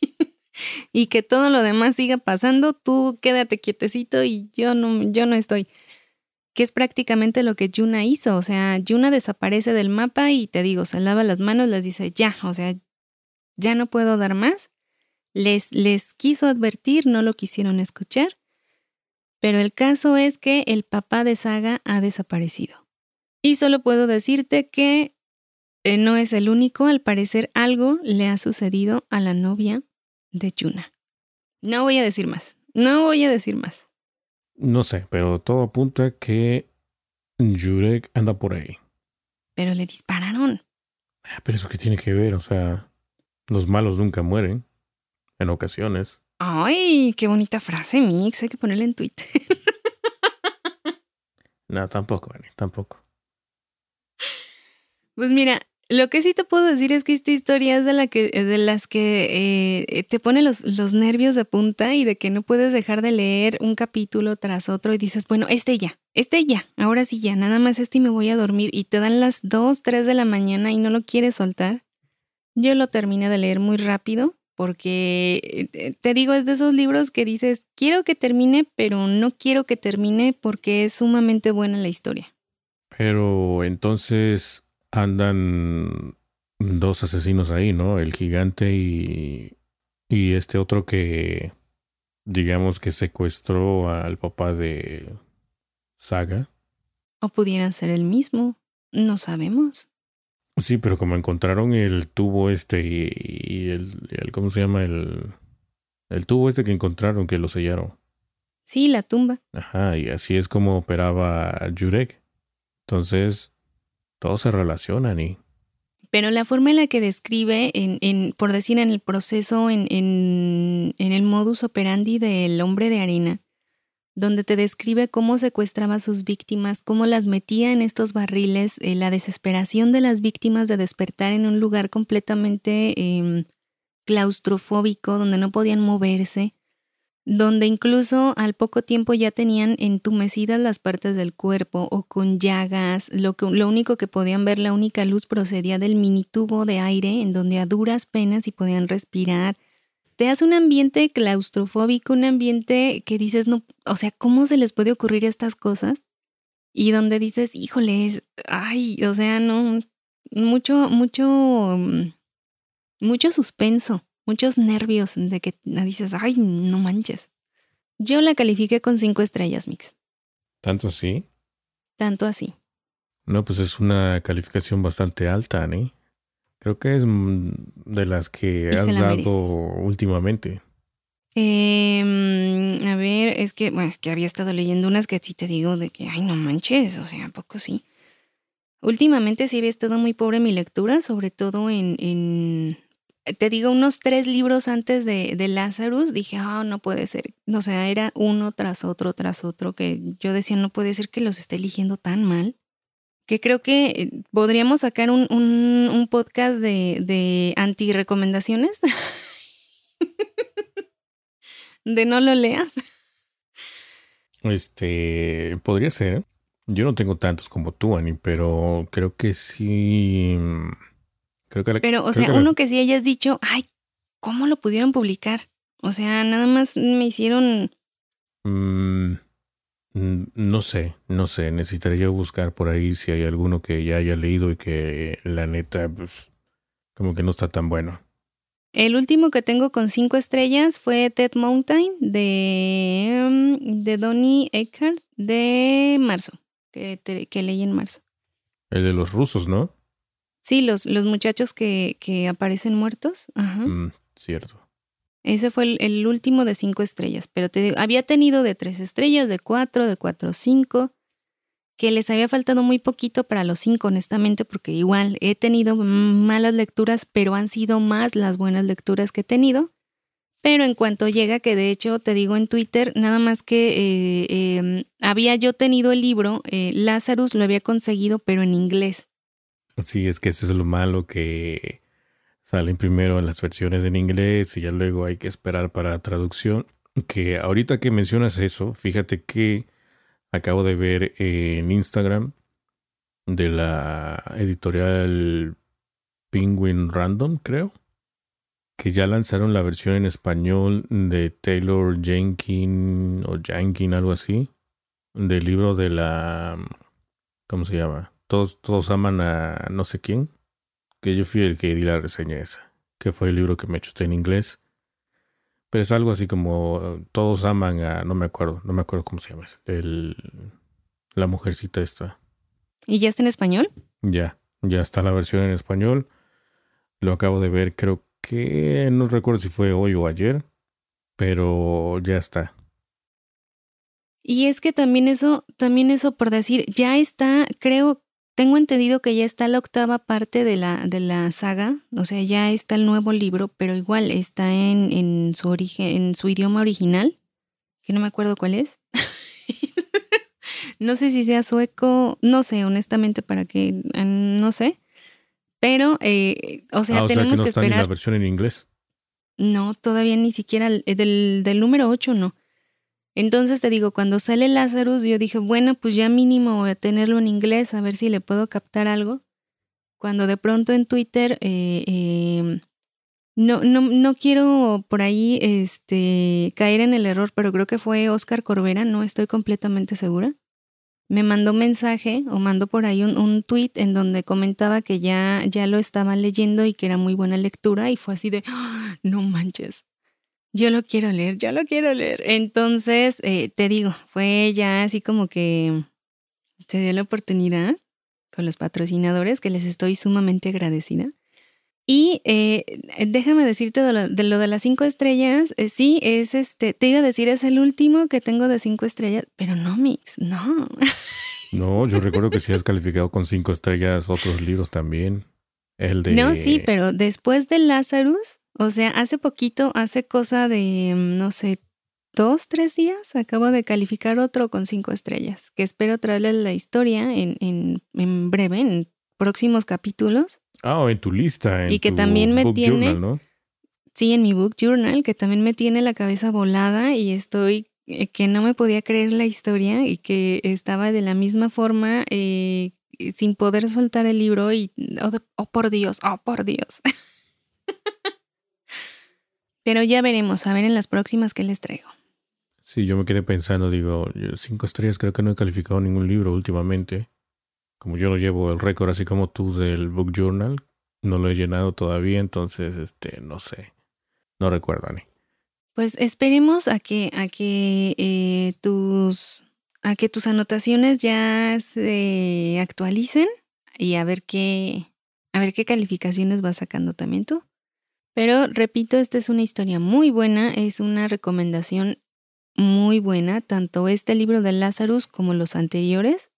y que todo lo demás siga pasando, tú quédate quietecito y yo no, yo no estoy. Que es prácticamente lo que Yuna hizo. O sea, Yuna desaparece del mapa y te digo, se lava las manos, les dice, ya, o sea, ya no puedo dar más. Les, les quiso advertir, no lo quisieron escuchar. Pero el caso es que el papá de Saga ha desaparecido. Y solo puedo decirte que eh, no es el único, al parecer algo le ha sucedido a la novia de Yuna. No voy a decir más, no voy a decir más. No sé, pero todo apunta que Jurek anda por ahí. Pero le dispararon. Ah, pero eso qué tiene que ver, o sea, los malos nunca mueren. En ocasiones. Ay, qué bonita frase, Mix. Hay que ponerla en Twitter. no, tampoco, Ani, tampoco. Pues mira, lo que sí te puedo decir es que esta historia es de, la que, de las que eh, te pone los, los nervios de punta y de que no puedes dejar de leer un capítulo tras otro y dices, bueno, este ya, este ya, ahora sí ya, nada más este y me voy a dormir y te dan las 2, 3 de la mañana y no lo quieres soltar. Yo lo terminé de leer muy rápido porque eh, te digo, es de esos libros que dices, quiero que termine, pero no quiero que termine porque es sumamente buena la historia. Pero entonces andan dos asesinos ahí, ¿no? El gigante y, y este otro que, digamos que secuestró al papá de Saga. O pudieran ser el mismo, no sabemos. Sí, pero como encontraron el tubo este y, el, el, ¿cómo se llama? El, el tubo este que encontraron que lo sellaron. Sí, la tumba. Ajá, y así es como operaba Jurek. Entonces, todos se relacionan y... Pero la forma en la que describe, en, en por decir, en el proceso, en, en, en el modus operandi del hombre de arena, donde te describe cómo secuestraba a sus víctimas, cómo las metía en estos barriles, eh, la desesperación de las víctimas de despertar en un lugar completamente eh, claustrofóbico, donde no podían moverse, donde incluso al poco tiempo ya tenían entumecidas las partes del cuerpo o con llagas, lo, que, lo único que podían ver, la única luz procedía del mini tubo de aire en donde a duras penas y podían respirar. Te hace un ambiente claustrofóbico, un ambiente que dices, no, o sea, ¿cómo se les puede ocurrir estas cosas? Y donde dices, híjole, ay, o sea, no, mucho, mucho, mucho suspenso muchos nervios de que dices, ay, no manches. Yo la califiqué con cinco estrellas, Mix. ¿Tanto así? Tanto así. No, pues es una calificación bastante alta, ¿no? Creo que es mm, de las que has dado últimamente. Eh, a ver, es que, bueno, es que había estado leyendo unas que sí te digo de que, ay, no manches, o sea, ¿a poco sí? Últimamente sí había estado muy pobre mi lectura, sobre todo en, en te digo, unos tres libros antes de, de Lazarus, dije, ah, no puede ser. O sea, era uno tras otro, tras otro, que yo decía, no puede ser que los esté eligiendo tan mal. Que creo que eh, podríamos sacar un, un, un podcast de, de anti-recomendaciones. de no lo leas. Este, podría ser. Yo no tengo tantos como tú, Ani, pero creo que sí pero, o sea, uno que sí hayas dicho, ay, ¿cómo lo pudieron publicar? O sea, nada más me hicieron... Mm, no sé, no sé. Necesitaría buscar por ahí si hay alguno que ya haya leído y que la neta, pues, como que no está tan bueno. El último que tengo con cinco estrellas fue Dead Mountain de, mm, de Donnie Eckhart de marzo, que, que leí en marzo. El de los rusos, ¿no? Sí, los, los muchachos que, que aparecen muertos. Ajá. Mm, cierto. Ese fue el, último de cinco estrellas, pero te digo, había tenido de tres estrellas, de cuatro, de cuatro, cinco, que les había faltado muy poquito para los cinco, honestamente, porque igual he tenido malas lecturas, pero han sido más las buenas lecturas que he tenido. Pero en cuanto llega, que de hecho te digo en Twitter, nada más que eh, em, había yo tenido el libro, eh, Lazarus lo había conseguido, pero en inglés. Sí, es que eso es lo malo que salen primero en las versiones en inglés y ya luego hay que esperar para traducción. Que ahorita que mencionas eso, fíjate que acabo de ver en Instagram de la editorial Penguin Random, creo, que ya lanzaron la versión en español de Taylor Jenkin o Jenkin, algo así, del libro de la... ¿Cómo se llama? Todos, todos aman a no sé quién. Que yo fui el que di la reseña esa. Que fue el libro que me chuté en inglés. Pero es algo así como todos aman a. No me acuerdo, no me acuerdo cómo se llama. El, la mujercita esta. ¿Y ya está en español? Ya, ya está la versión en español. Lo acabo de ver, creo que no recuerdo si fue hoy o ayer, pero ya está. Y es que también eso, también eso por decir, ya está, creo, tengo entendido que ya está la octava parte de la, de la saga, o sea, ya está el nuevo libro, pero igual está en, en su origen, en su idioma original, que no me acuerdo cuál es. no sé si sea sueco, no sé, honestamente, para que, no sé. Pero, eh, o sea, ah, o tenemos sea que no que está ni la versión en inglés. No, todavía ni siquiera el- del, del número 8 no. Entonces te digo, cuando sale Lazarus, yo dije, bueno, pues ya mínimo voy a tenerlo en inglés, a ver si le puedo captar algo. Cuando de pronto en Twitter, eh, eh, no, no, no quiero por ahí este, caer en el error, pero creo que fue Oscar Corbera, no estoy completamente segura. Me mandó mensaje o mandó por ahí un, un tweet en donde comentaba que ya, ya lo estaba leyendo y que era muy buena lectura y fue así de, "Ah, no manches, yo lo quiero leer, yo lo quiero leer. Entonces, eh, te digo, fue ya así como que se dio la oportunidad con los patrocinadores, que les estoy sumamente agradecida. Y eh, déjame decirte de lo, de lo de las cinco estrellas, eh, sí, es este, te iba a decir, es el último que tengo de cinco estrellas, pero no, Mix, no. No, yo recuerdo que sí has calificado con cinco estrellas otros libros también. El de. No, sí, pero después de Lazarus, o sea, hace poquito, hace cosa de, mm, no sé, dos, tres días, acabo de calificar otro con cinco estrellas, que espero traerles la historia en, en, en breve, en próximos capítulos. Ah, o en tu lista. En Y que tu también me book tiene- journal, ¿no? Sí, en mi book journal, que también me tiene la cabeza volada y estoy eh, que no me podía creer la historia y que estaba de la misma forma eh, sin poder soltar el libro y, oh, de- oh, por Dios, oh por Dios. Pero ya veremos, a ver en las próximas que les traigo. Sí, yo me quedé pensando, digo, cinco estrellas creo que no he calificado ningún libro últimamente. Como yo no llevo el récord así como tú del book journal, no lo he llenado todavía, entonces, este, no sé. No recuerdo, Ani. Pues esperemos a que, a que eh, tus a que tus anotaciones ya se actualicen y a ver qué a ver qué calificaciones vas sacando también tú. Pero repito, esta es una historia muy buena, es una recomendación muy buena, tanto este libro de Lazarus como los anteriores,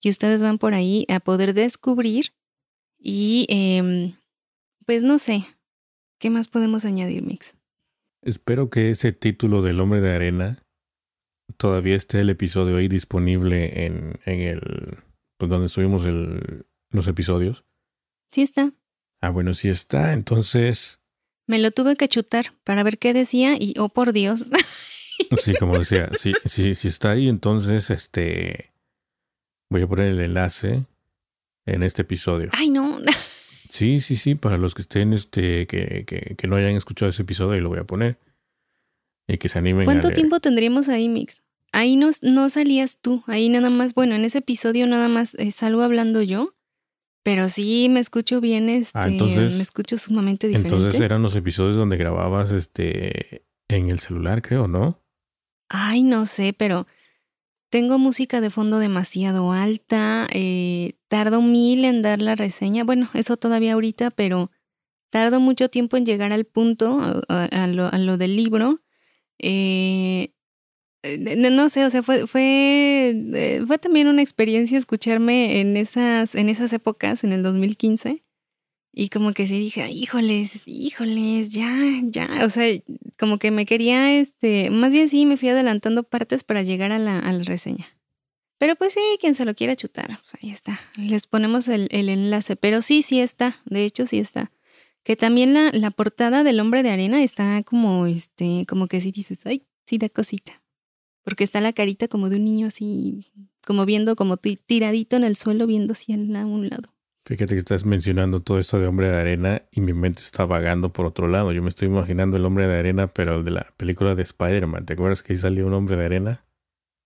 que ustedes van por ahí a poder descubrir y em, pues no sé, ¿qué más podemos añadir, Mix? Espero que ese título del hombre de arena todavía esté el episodio ahí disponible en, en el... Pues donde subimos el, los episodios. Sí está. Ah, bueno, sí está, entonces... Me lo tuve que chutar para ver qué decía y, oh por Dios, Sí, como decía, si, si, si está ahí, entonces este voy a poner el enlace en este episodio. ay no, Sí, sí, sí, para los que estén, este, que, que, que no hayan escuchado ese episodio, ahí lo voy a poner. Y que se animen a ¿cuánto leer. tiempo tendríamos ahí, Mix? Ahí no, no salías tú, ahí nada más, bueno, en ese episodio nada más eh, salgo hablando yo, pero sí me escucho bien, este, Ah, entonces- me escucho sumamente diferente. Entonces eran los episodios donde grababas este en el celular, creo, ¿no? Ay, no sé, pero tengo música de fondo demasiado alta, eh, tardo mil en dar la reseña, bueno, eso todavía ahorita, pero tardo mucho tiempo en llegar al punto, a, a- a lo, a lo del libro. Eh, eh, no, no sé, o sea, fue, fue, eh, fue también una experiencia escucharme en esas, en esas épocas, en el 2015. Y como que sí dije, híjoles, híjoles, ya, ya. O sea, como que me quería, este, más bien sí, me fui adelantando partes para llegar a la, a la reseña. Pero pues sí, quien se lo quiera chutar, pues ahí está. Les ponemos el, el enlace. Pero sí, sí está. De hecho, sí está. Que también la, la portada del hombre de arena está como, este, como que sí dices, ay, sí da cosita. Porque está la carita como de un niño así, como viendo, como ti- tiradito en el suelo, viendo hacia el- a un lado. Fíjate que estás mencionando todo esto de hombre de arena y mi mente está vagando por otro lado. Yo me estoy imaginando el hombre de arena, pero el de la película de Spider-Man. ¿Te acuerdas que ahí salió un hombre de arena?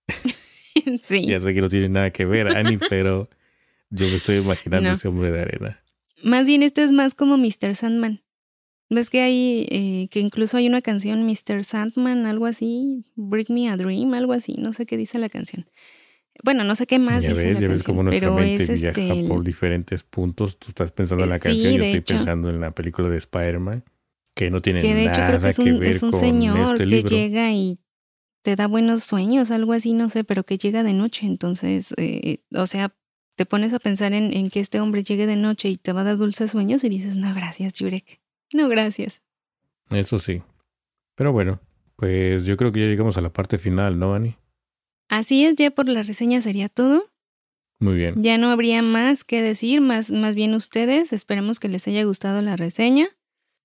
sí. Ya sé que no tiene nada que ver, Ani, pero yo me estoy imaginando No. ese hombre de arena. Más bien este es más como Mr. Sandman. ¿Ves que hay, eh, que incluso hay una canción, Mr. Sandman, algo así, Bring Me a Dream, algo así, no sé qué dice la canción. bueno, no sé qué más ya dice ves, la ya ves cómo nuestra mente viaja este, por diferentes puntos. Tú estás pensando en la Sí, canción, yo estoy hecho. pensando en la película de Spider-Man, que no tiene que de hecho creo nada que es que, un, ver es un con señor este que libro. llega y te da buenos sueños, algo así, no sé, pero que llega de noche. Entonces, eh, o sea, te pones a pensar en, en que este hombre llegue de noche y te va a dar dulces sueños y dices, no, gracias, Jurek. No, gracias. Eso sí. Pero bueno, pues yo creo que ya llegamos a la parte final, ¿no, Ani? Así es, ya por la reseña sería todo. Muy bien. Ya no habría más que decir, más, más bien ustedes. Esperemos que les haya gustado la reseña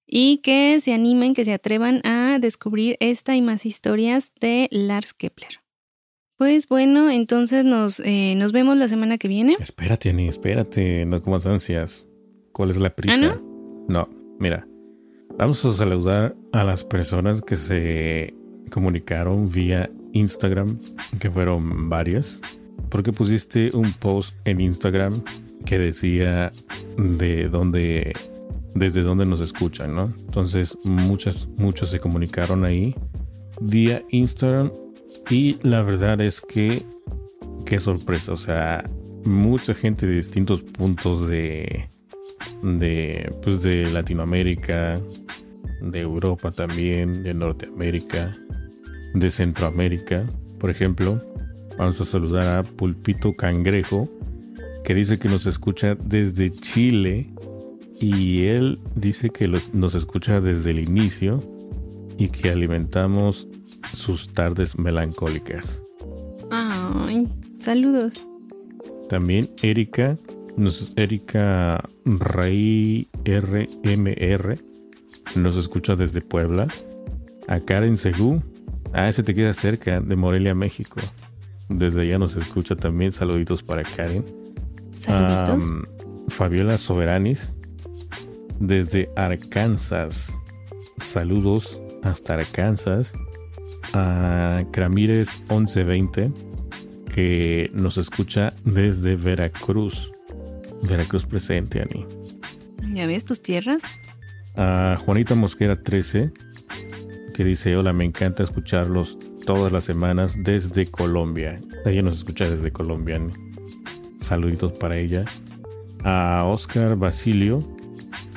y que se animen, que se atrevan a descubrir esta y más historias de Lars Kepler. Pues bueno, entonces nos, eh, nos vemos la semana que viene. Espérate, Ani, espérate, no comas ansias. ¿Cuál es la prisa? ¿Ah, no? mira. Vamos a saludar a las personas que se comunicaron vía Instagram, que fueron varias. Porque pusiste un post en Instagram que decía de dónde, desde dónde nos escuchan, ¿no? Entonces, muchas, muchos se comunicaron ahí vía Instagram. Y la verdad es que, qué sorpresa, o sea, mucha gente de distintos puntos de, de, pues de Latinoamérica, de Europa también, de Norteamérica, de Centroamérica, por ejemplo. Vamos a saludar a Pulpito Cangrejo, que dice que nos escucha desde Chile y él dice que los- nos escucha desde el inicio y que alimentamos sus tardes melancólicas. Ay, saludos. También Erika, nos, Erika Rey RMR, nos escucha desde Puebla. A Karen Segú, ah, ese te queda cerca, de Morelia, México. Desde allá nos escucha también. Saluditos para Karen. Saluditos. Fabiola Soberanis, desde Arkansas. Saludos hasta Arkansas. A Cramírez 1120, que nos escucha desde Veracruz. Veracruz presente, Ani. ¿Ya ves tus tierras? A Juanita Mosquera 13, que dice, hola, me encanta escucharlos todas las semanas desde Colombia. Ella nos escucha desde Colombia. Ani. Saluditos para ella. A Oscar Basilio,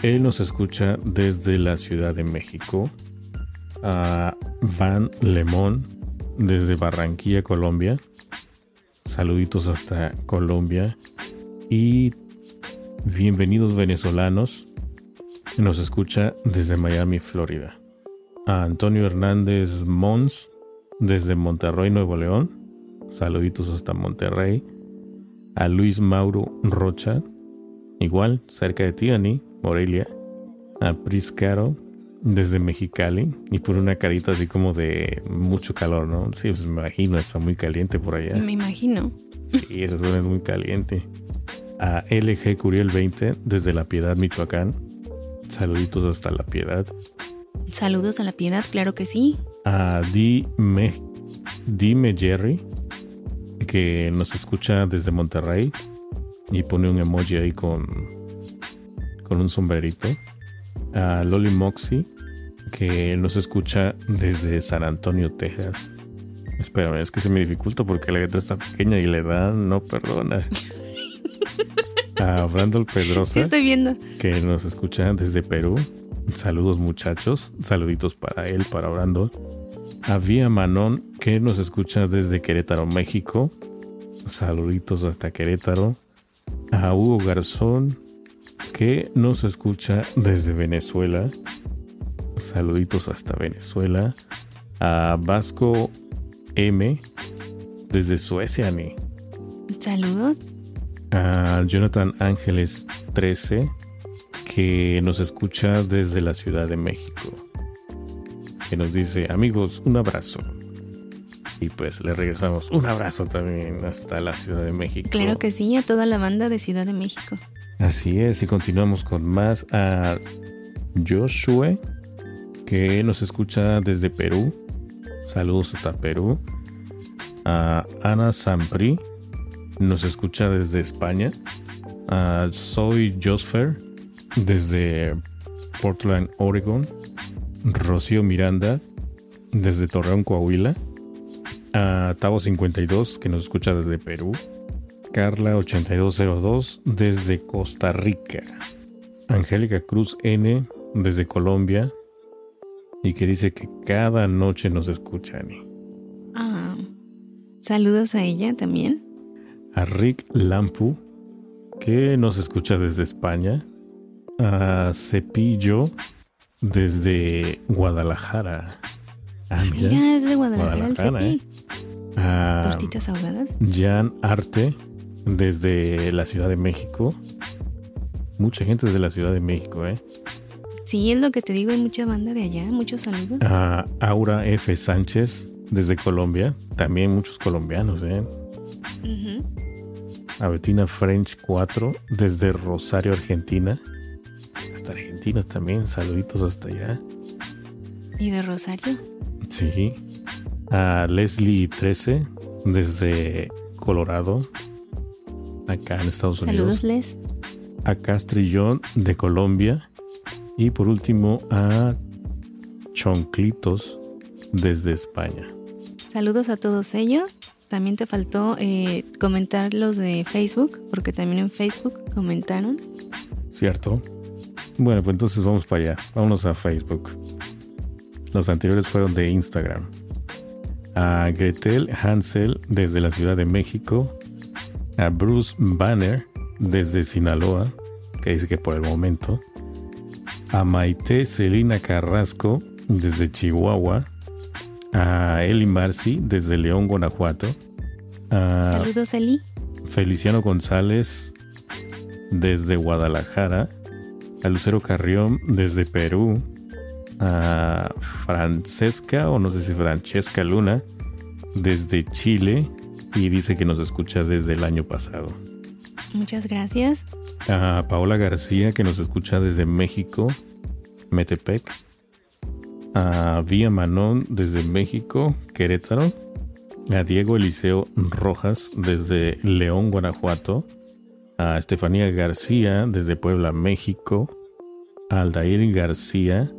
él nos escucha desde la Ciudad de México. A Van Lemón, desde Barranquilla, Colombia. Saluditos hasta Colombia. Y bienvenidos venezolanos. Nos escucha desde Miami, Florida. A Antonio Hernández Mons, desde Monterrey, Nuevo León. Saluditos hasta Monterrey. A Luis Mauro Rocha, igual, cerca de ti, Ani, Morelia. A Pris Caro, desde Mexicali. Y por una carita así como de mucho calor, ¿no? Sí, pues me imagino, está muy caliente por allá. Me imagino. Sí, esa zona es muy caliente. A LG Curiel 20 desde La Piedad, Michoacán. Saluditos hasta La Piedad. Saludos a la piedad, claro que sí. A Dime, Dime Jerry, que nos escucha desde Monterrey y pone un emoji ahí con, con un sombrerito. A Loli Moxie, que nos escucha desde San Antonio, Texas. Espérame, es que se me dificulta porque la letra está pequeña y la edad no perdona. A Brandon Sí, Pedrosa, estoy viendo. que nos escucha desde Perú. Saludos muchachos, saluditos para él, para Brandon. A Vía Manon, que nos escucha desde Querétaro, México. Saluditos hasta Querétaro. A Hugo Garzón, que nos escucha desde Venezuela. Saluditos hasta Venezuela. A Vasco M, desde Suecia, ni. Saludos. A Jonathan Ángeles 13, que nos escucha desde la Ciudad de México. Que nos dice, amigos, un abrazo. Y pues le regresamos un abrazo también hasta la Ciudad de México. Claro que sí, a toda la banda de Ciudad de México. Así es, y continuamos con más a Joshua, que nos escucha desde Perú. Saludos hasta Perú. A Ana Sampri, nos escucha desde España. A Soy Josfer, desde Portland, Oregon. Rocío Miranda, desde Torreón, Coahuila. a Tavo52, que nos escucha desde Perú. Carla8202 desde Costa Rica. Angélica Cruz N desde Colombia. Y que dice que cada noche nos escucha, Ah, saludos a ella también. A Rick Lampu, que nos escucha desde España. A Cepillo desde Guadalajara. Ah, mira. es de Guadalajara, ¿eh? Tortitas ahogadas. Jan Arte desde la Ciudad de México. Mucha gente desde la Ciudad de México, ¿eh? Sí, es lo que te digo, hay mucha banda de allá, muchos saludos. A Aura F. Sánchez desde Colombia, también muchos colombianos, ¿eh? A Bettina French 4 desde Rosario, Argentina. Hasta Argentina también, saluditos hasta allá. ¿Y de Rosario? Sí. A Leslie 13 desde Colorado, acá en Estados Unidos. Saludos, Les. A Castrillón de Colombia. Y por último a Chonclitos desde España. Saludos a todos ellos. También te faltó eh, comentar los de Facebook, porque también en Facebook comentaron. Cierto. Bueno, pues entonces vamos para allá. Vámonos a Facebook. Los anteriores fueron de Instagram. A Gretel Hansel desde la Ciudad de México. A Bruce Banner desde Sinaloa, que dice que por el momento. A Maite Celina Carrasco desde Chihuahua. A Eli Marci desde León, Guanajuato. Saludos, Eli. Feliciano González desde Guadalajara. A Lucero Carrión desde Perú a Francesca, o no sé si Francesca Luna, desde Chile y dice que nos escucha desde el año pasado. Muchas gracias. A Paola García, que nos escucha desde México, Metepec. A Vía Manón, desde México, Querétaro. A Diego Eliseo Rojas, desde León, Guanajuato. A Estefanía García, desde Puebla, México. A Aldair García,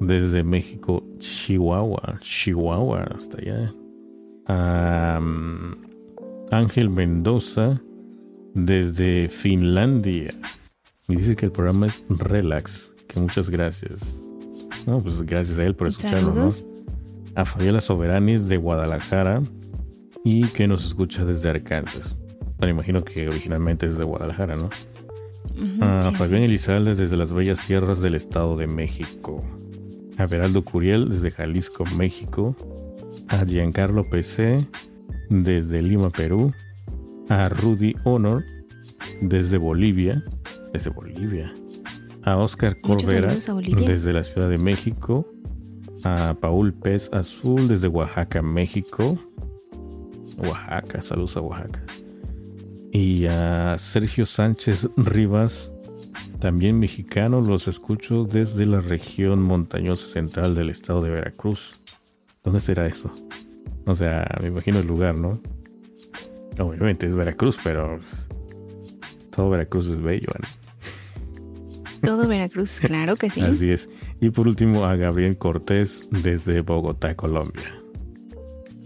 desde México, Chihuahua, Chihuahua, hasta allá. Ángel Mendoza, desde Finlandia. Me dice que el programa es Relax, que muchas gracias. No, pues gracias a él por escucharnos. A Fabiola Soberanis de Guadalajara y que nos escucha desde Arkansas. Bueno, imagino que originalmente es de Guadalajara, ¿no? a Fabián Elizalde desde las bellas tierras del Estado de México a Beraldo Curiel desde Jalisco, México, a Giancarlo PC desde Lima, Perú, a Rudy Honor desde Bolivia, desde Bolivia, a Oscar Corbera desde la Ciudad de México, a Paul Pez Azul desde Oaxaca, México, Oaxaca, saludos a Oaxaca, y a Sergio Sánchez Rivas también mexicano los escucho desde la región montañosa central del estado de Veracruz. ¿Dónde será eso? O sea, me imagino el lugar, ¿no? Obviamente es Veracruz, pero todo Veracruz es bello, ¿no? Todo Veracruz, claro que sí. Así es. Y por último a Gabriel Cortés desde Bogotá, Colombia.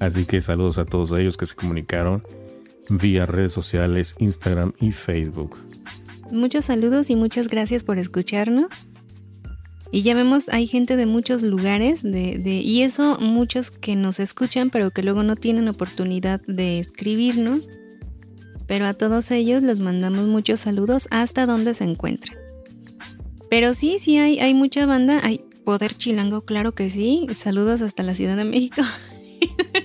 Así que saludos a todos ellos que se comunicaron vía redes sociales, Instagram y Facebook. Muchos saludos y muchas gracias por escucharnos. Y ya vemos, hay gente de muchos lugares, de, de, y eso muchos que nos escuchan, pero que luego no tienen oportunidad de escribirnos. Pero a todos ellos les mandamos muchos saludos hasta donde se encuentren. Pero sí, sí hay, hay mucha banda. Hay Poder Chilango, claro que sí. Saludos hasta la Ciudad de México.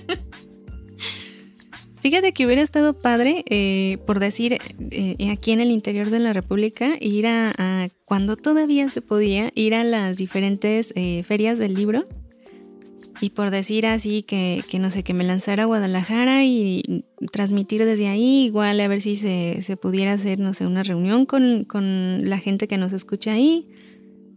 Fíjate que hubiera estado padre, eh, por decir, eh, aquí en el interior de la República, ir a, cuando todavía se podía, ir a las diferentes eh, ferias del libro. Y por decir así que, no sé, que me lanzara a Guadalajara y transmitir desde ahí, igual a ver si se, pudiera hacer, no sé, una reunión con, la gente que nos escucha ahí.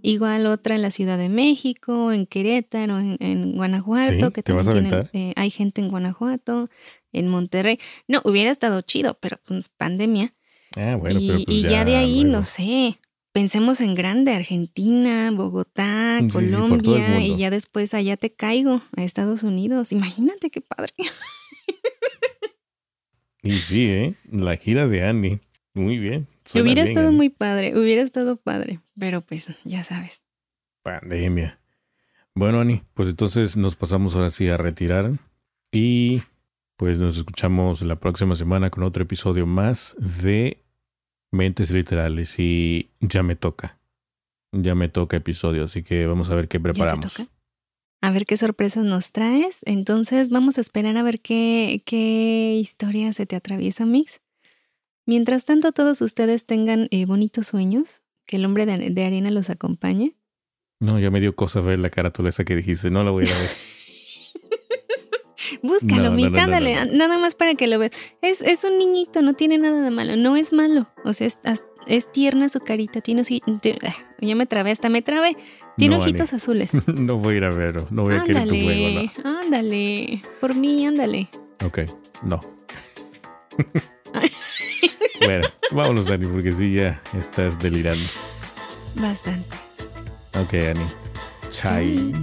Igual otra en la Ciudad de México, en Querétaro, en, Guanajuato, que también hay gente en Guanajuato en Monterrey. No, hubiera estado chido, pero pues pandemia. Ah, bueno, y, pero pues ya, de ahí, no sé, pensemos en grande, Argentina, Bogotá, Colombia, y ya después allá te caigo a Estados Unidos. Imagínate qué padre. Y sí, ¿eh? La gira de Annie. Muy bien. Hubiera estado muy padre, hubiera estado padre, pero pues ya sabes. Pandemia. Bueno, Annie, pues entonces nos pasamos ahora sí a retirar y pues nos escuchamos la próxima semana con otro episodio más de Mentes Literales y ya me toca. Ya me toca episodio, así que vamos a ver qué preparamos. A ver qué sorpresas nos traes. Entonces vamos a esperar a ver qué, qué historia se te atraviesa, Mix. Mientras tanto, todos ustedes tengan eh, bonitos sueños, que el hombre de, arena los acompañe. No, ya me dio cosa ver la carátula esa que dijiste, no la voy a ver. Búscalo, Mix, ándale, nada más para que lo veas. Es, es un niñito, no tiene nada de malo, no es malo. O sea, es, es tierna su carita, tiene ya me trabé, hasta me trabé. Tiene ojitos azules. no voy a ir a verlo, no voy a querer tu juego, ¿no? Ándale, por mí, ándale. Ok, no. Bueno, vámonos, Ani, porque sí, ya estás delirando. Bastante. Ok, Ani. Chai.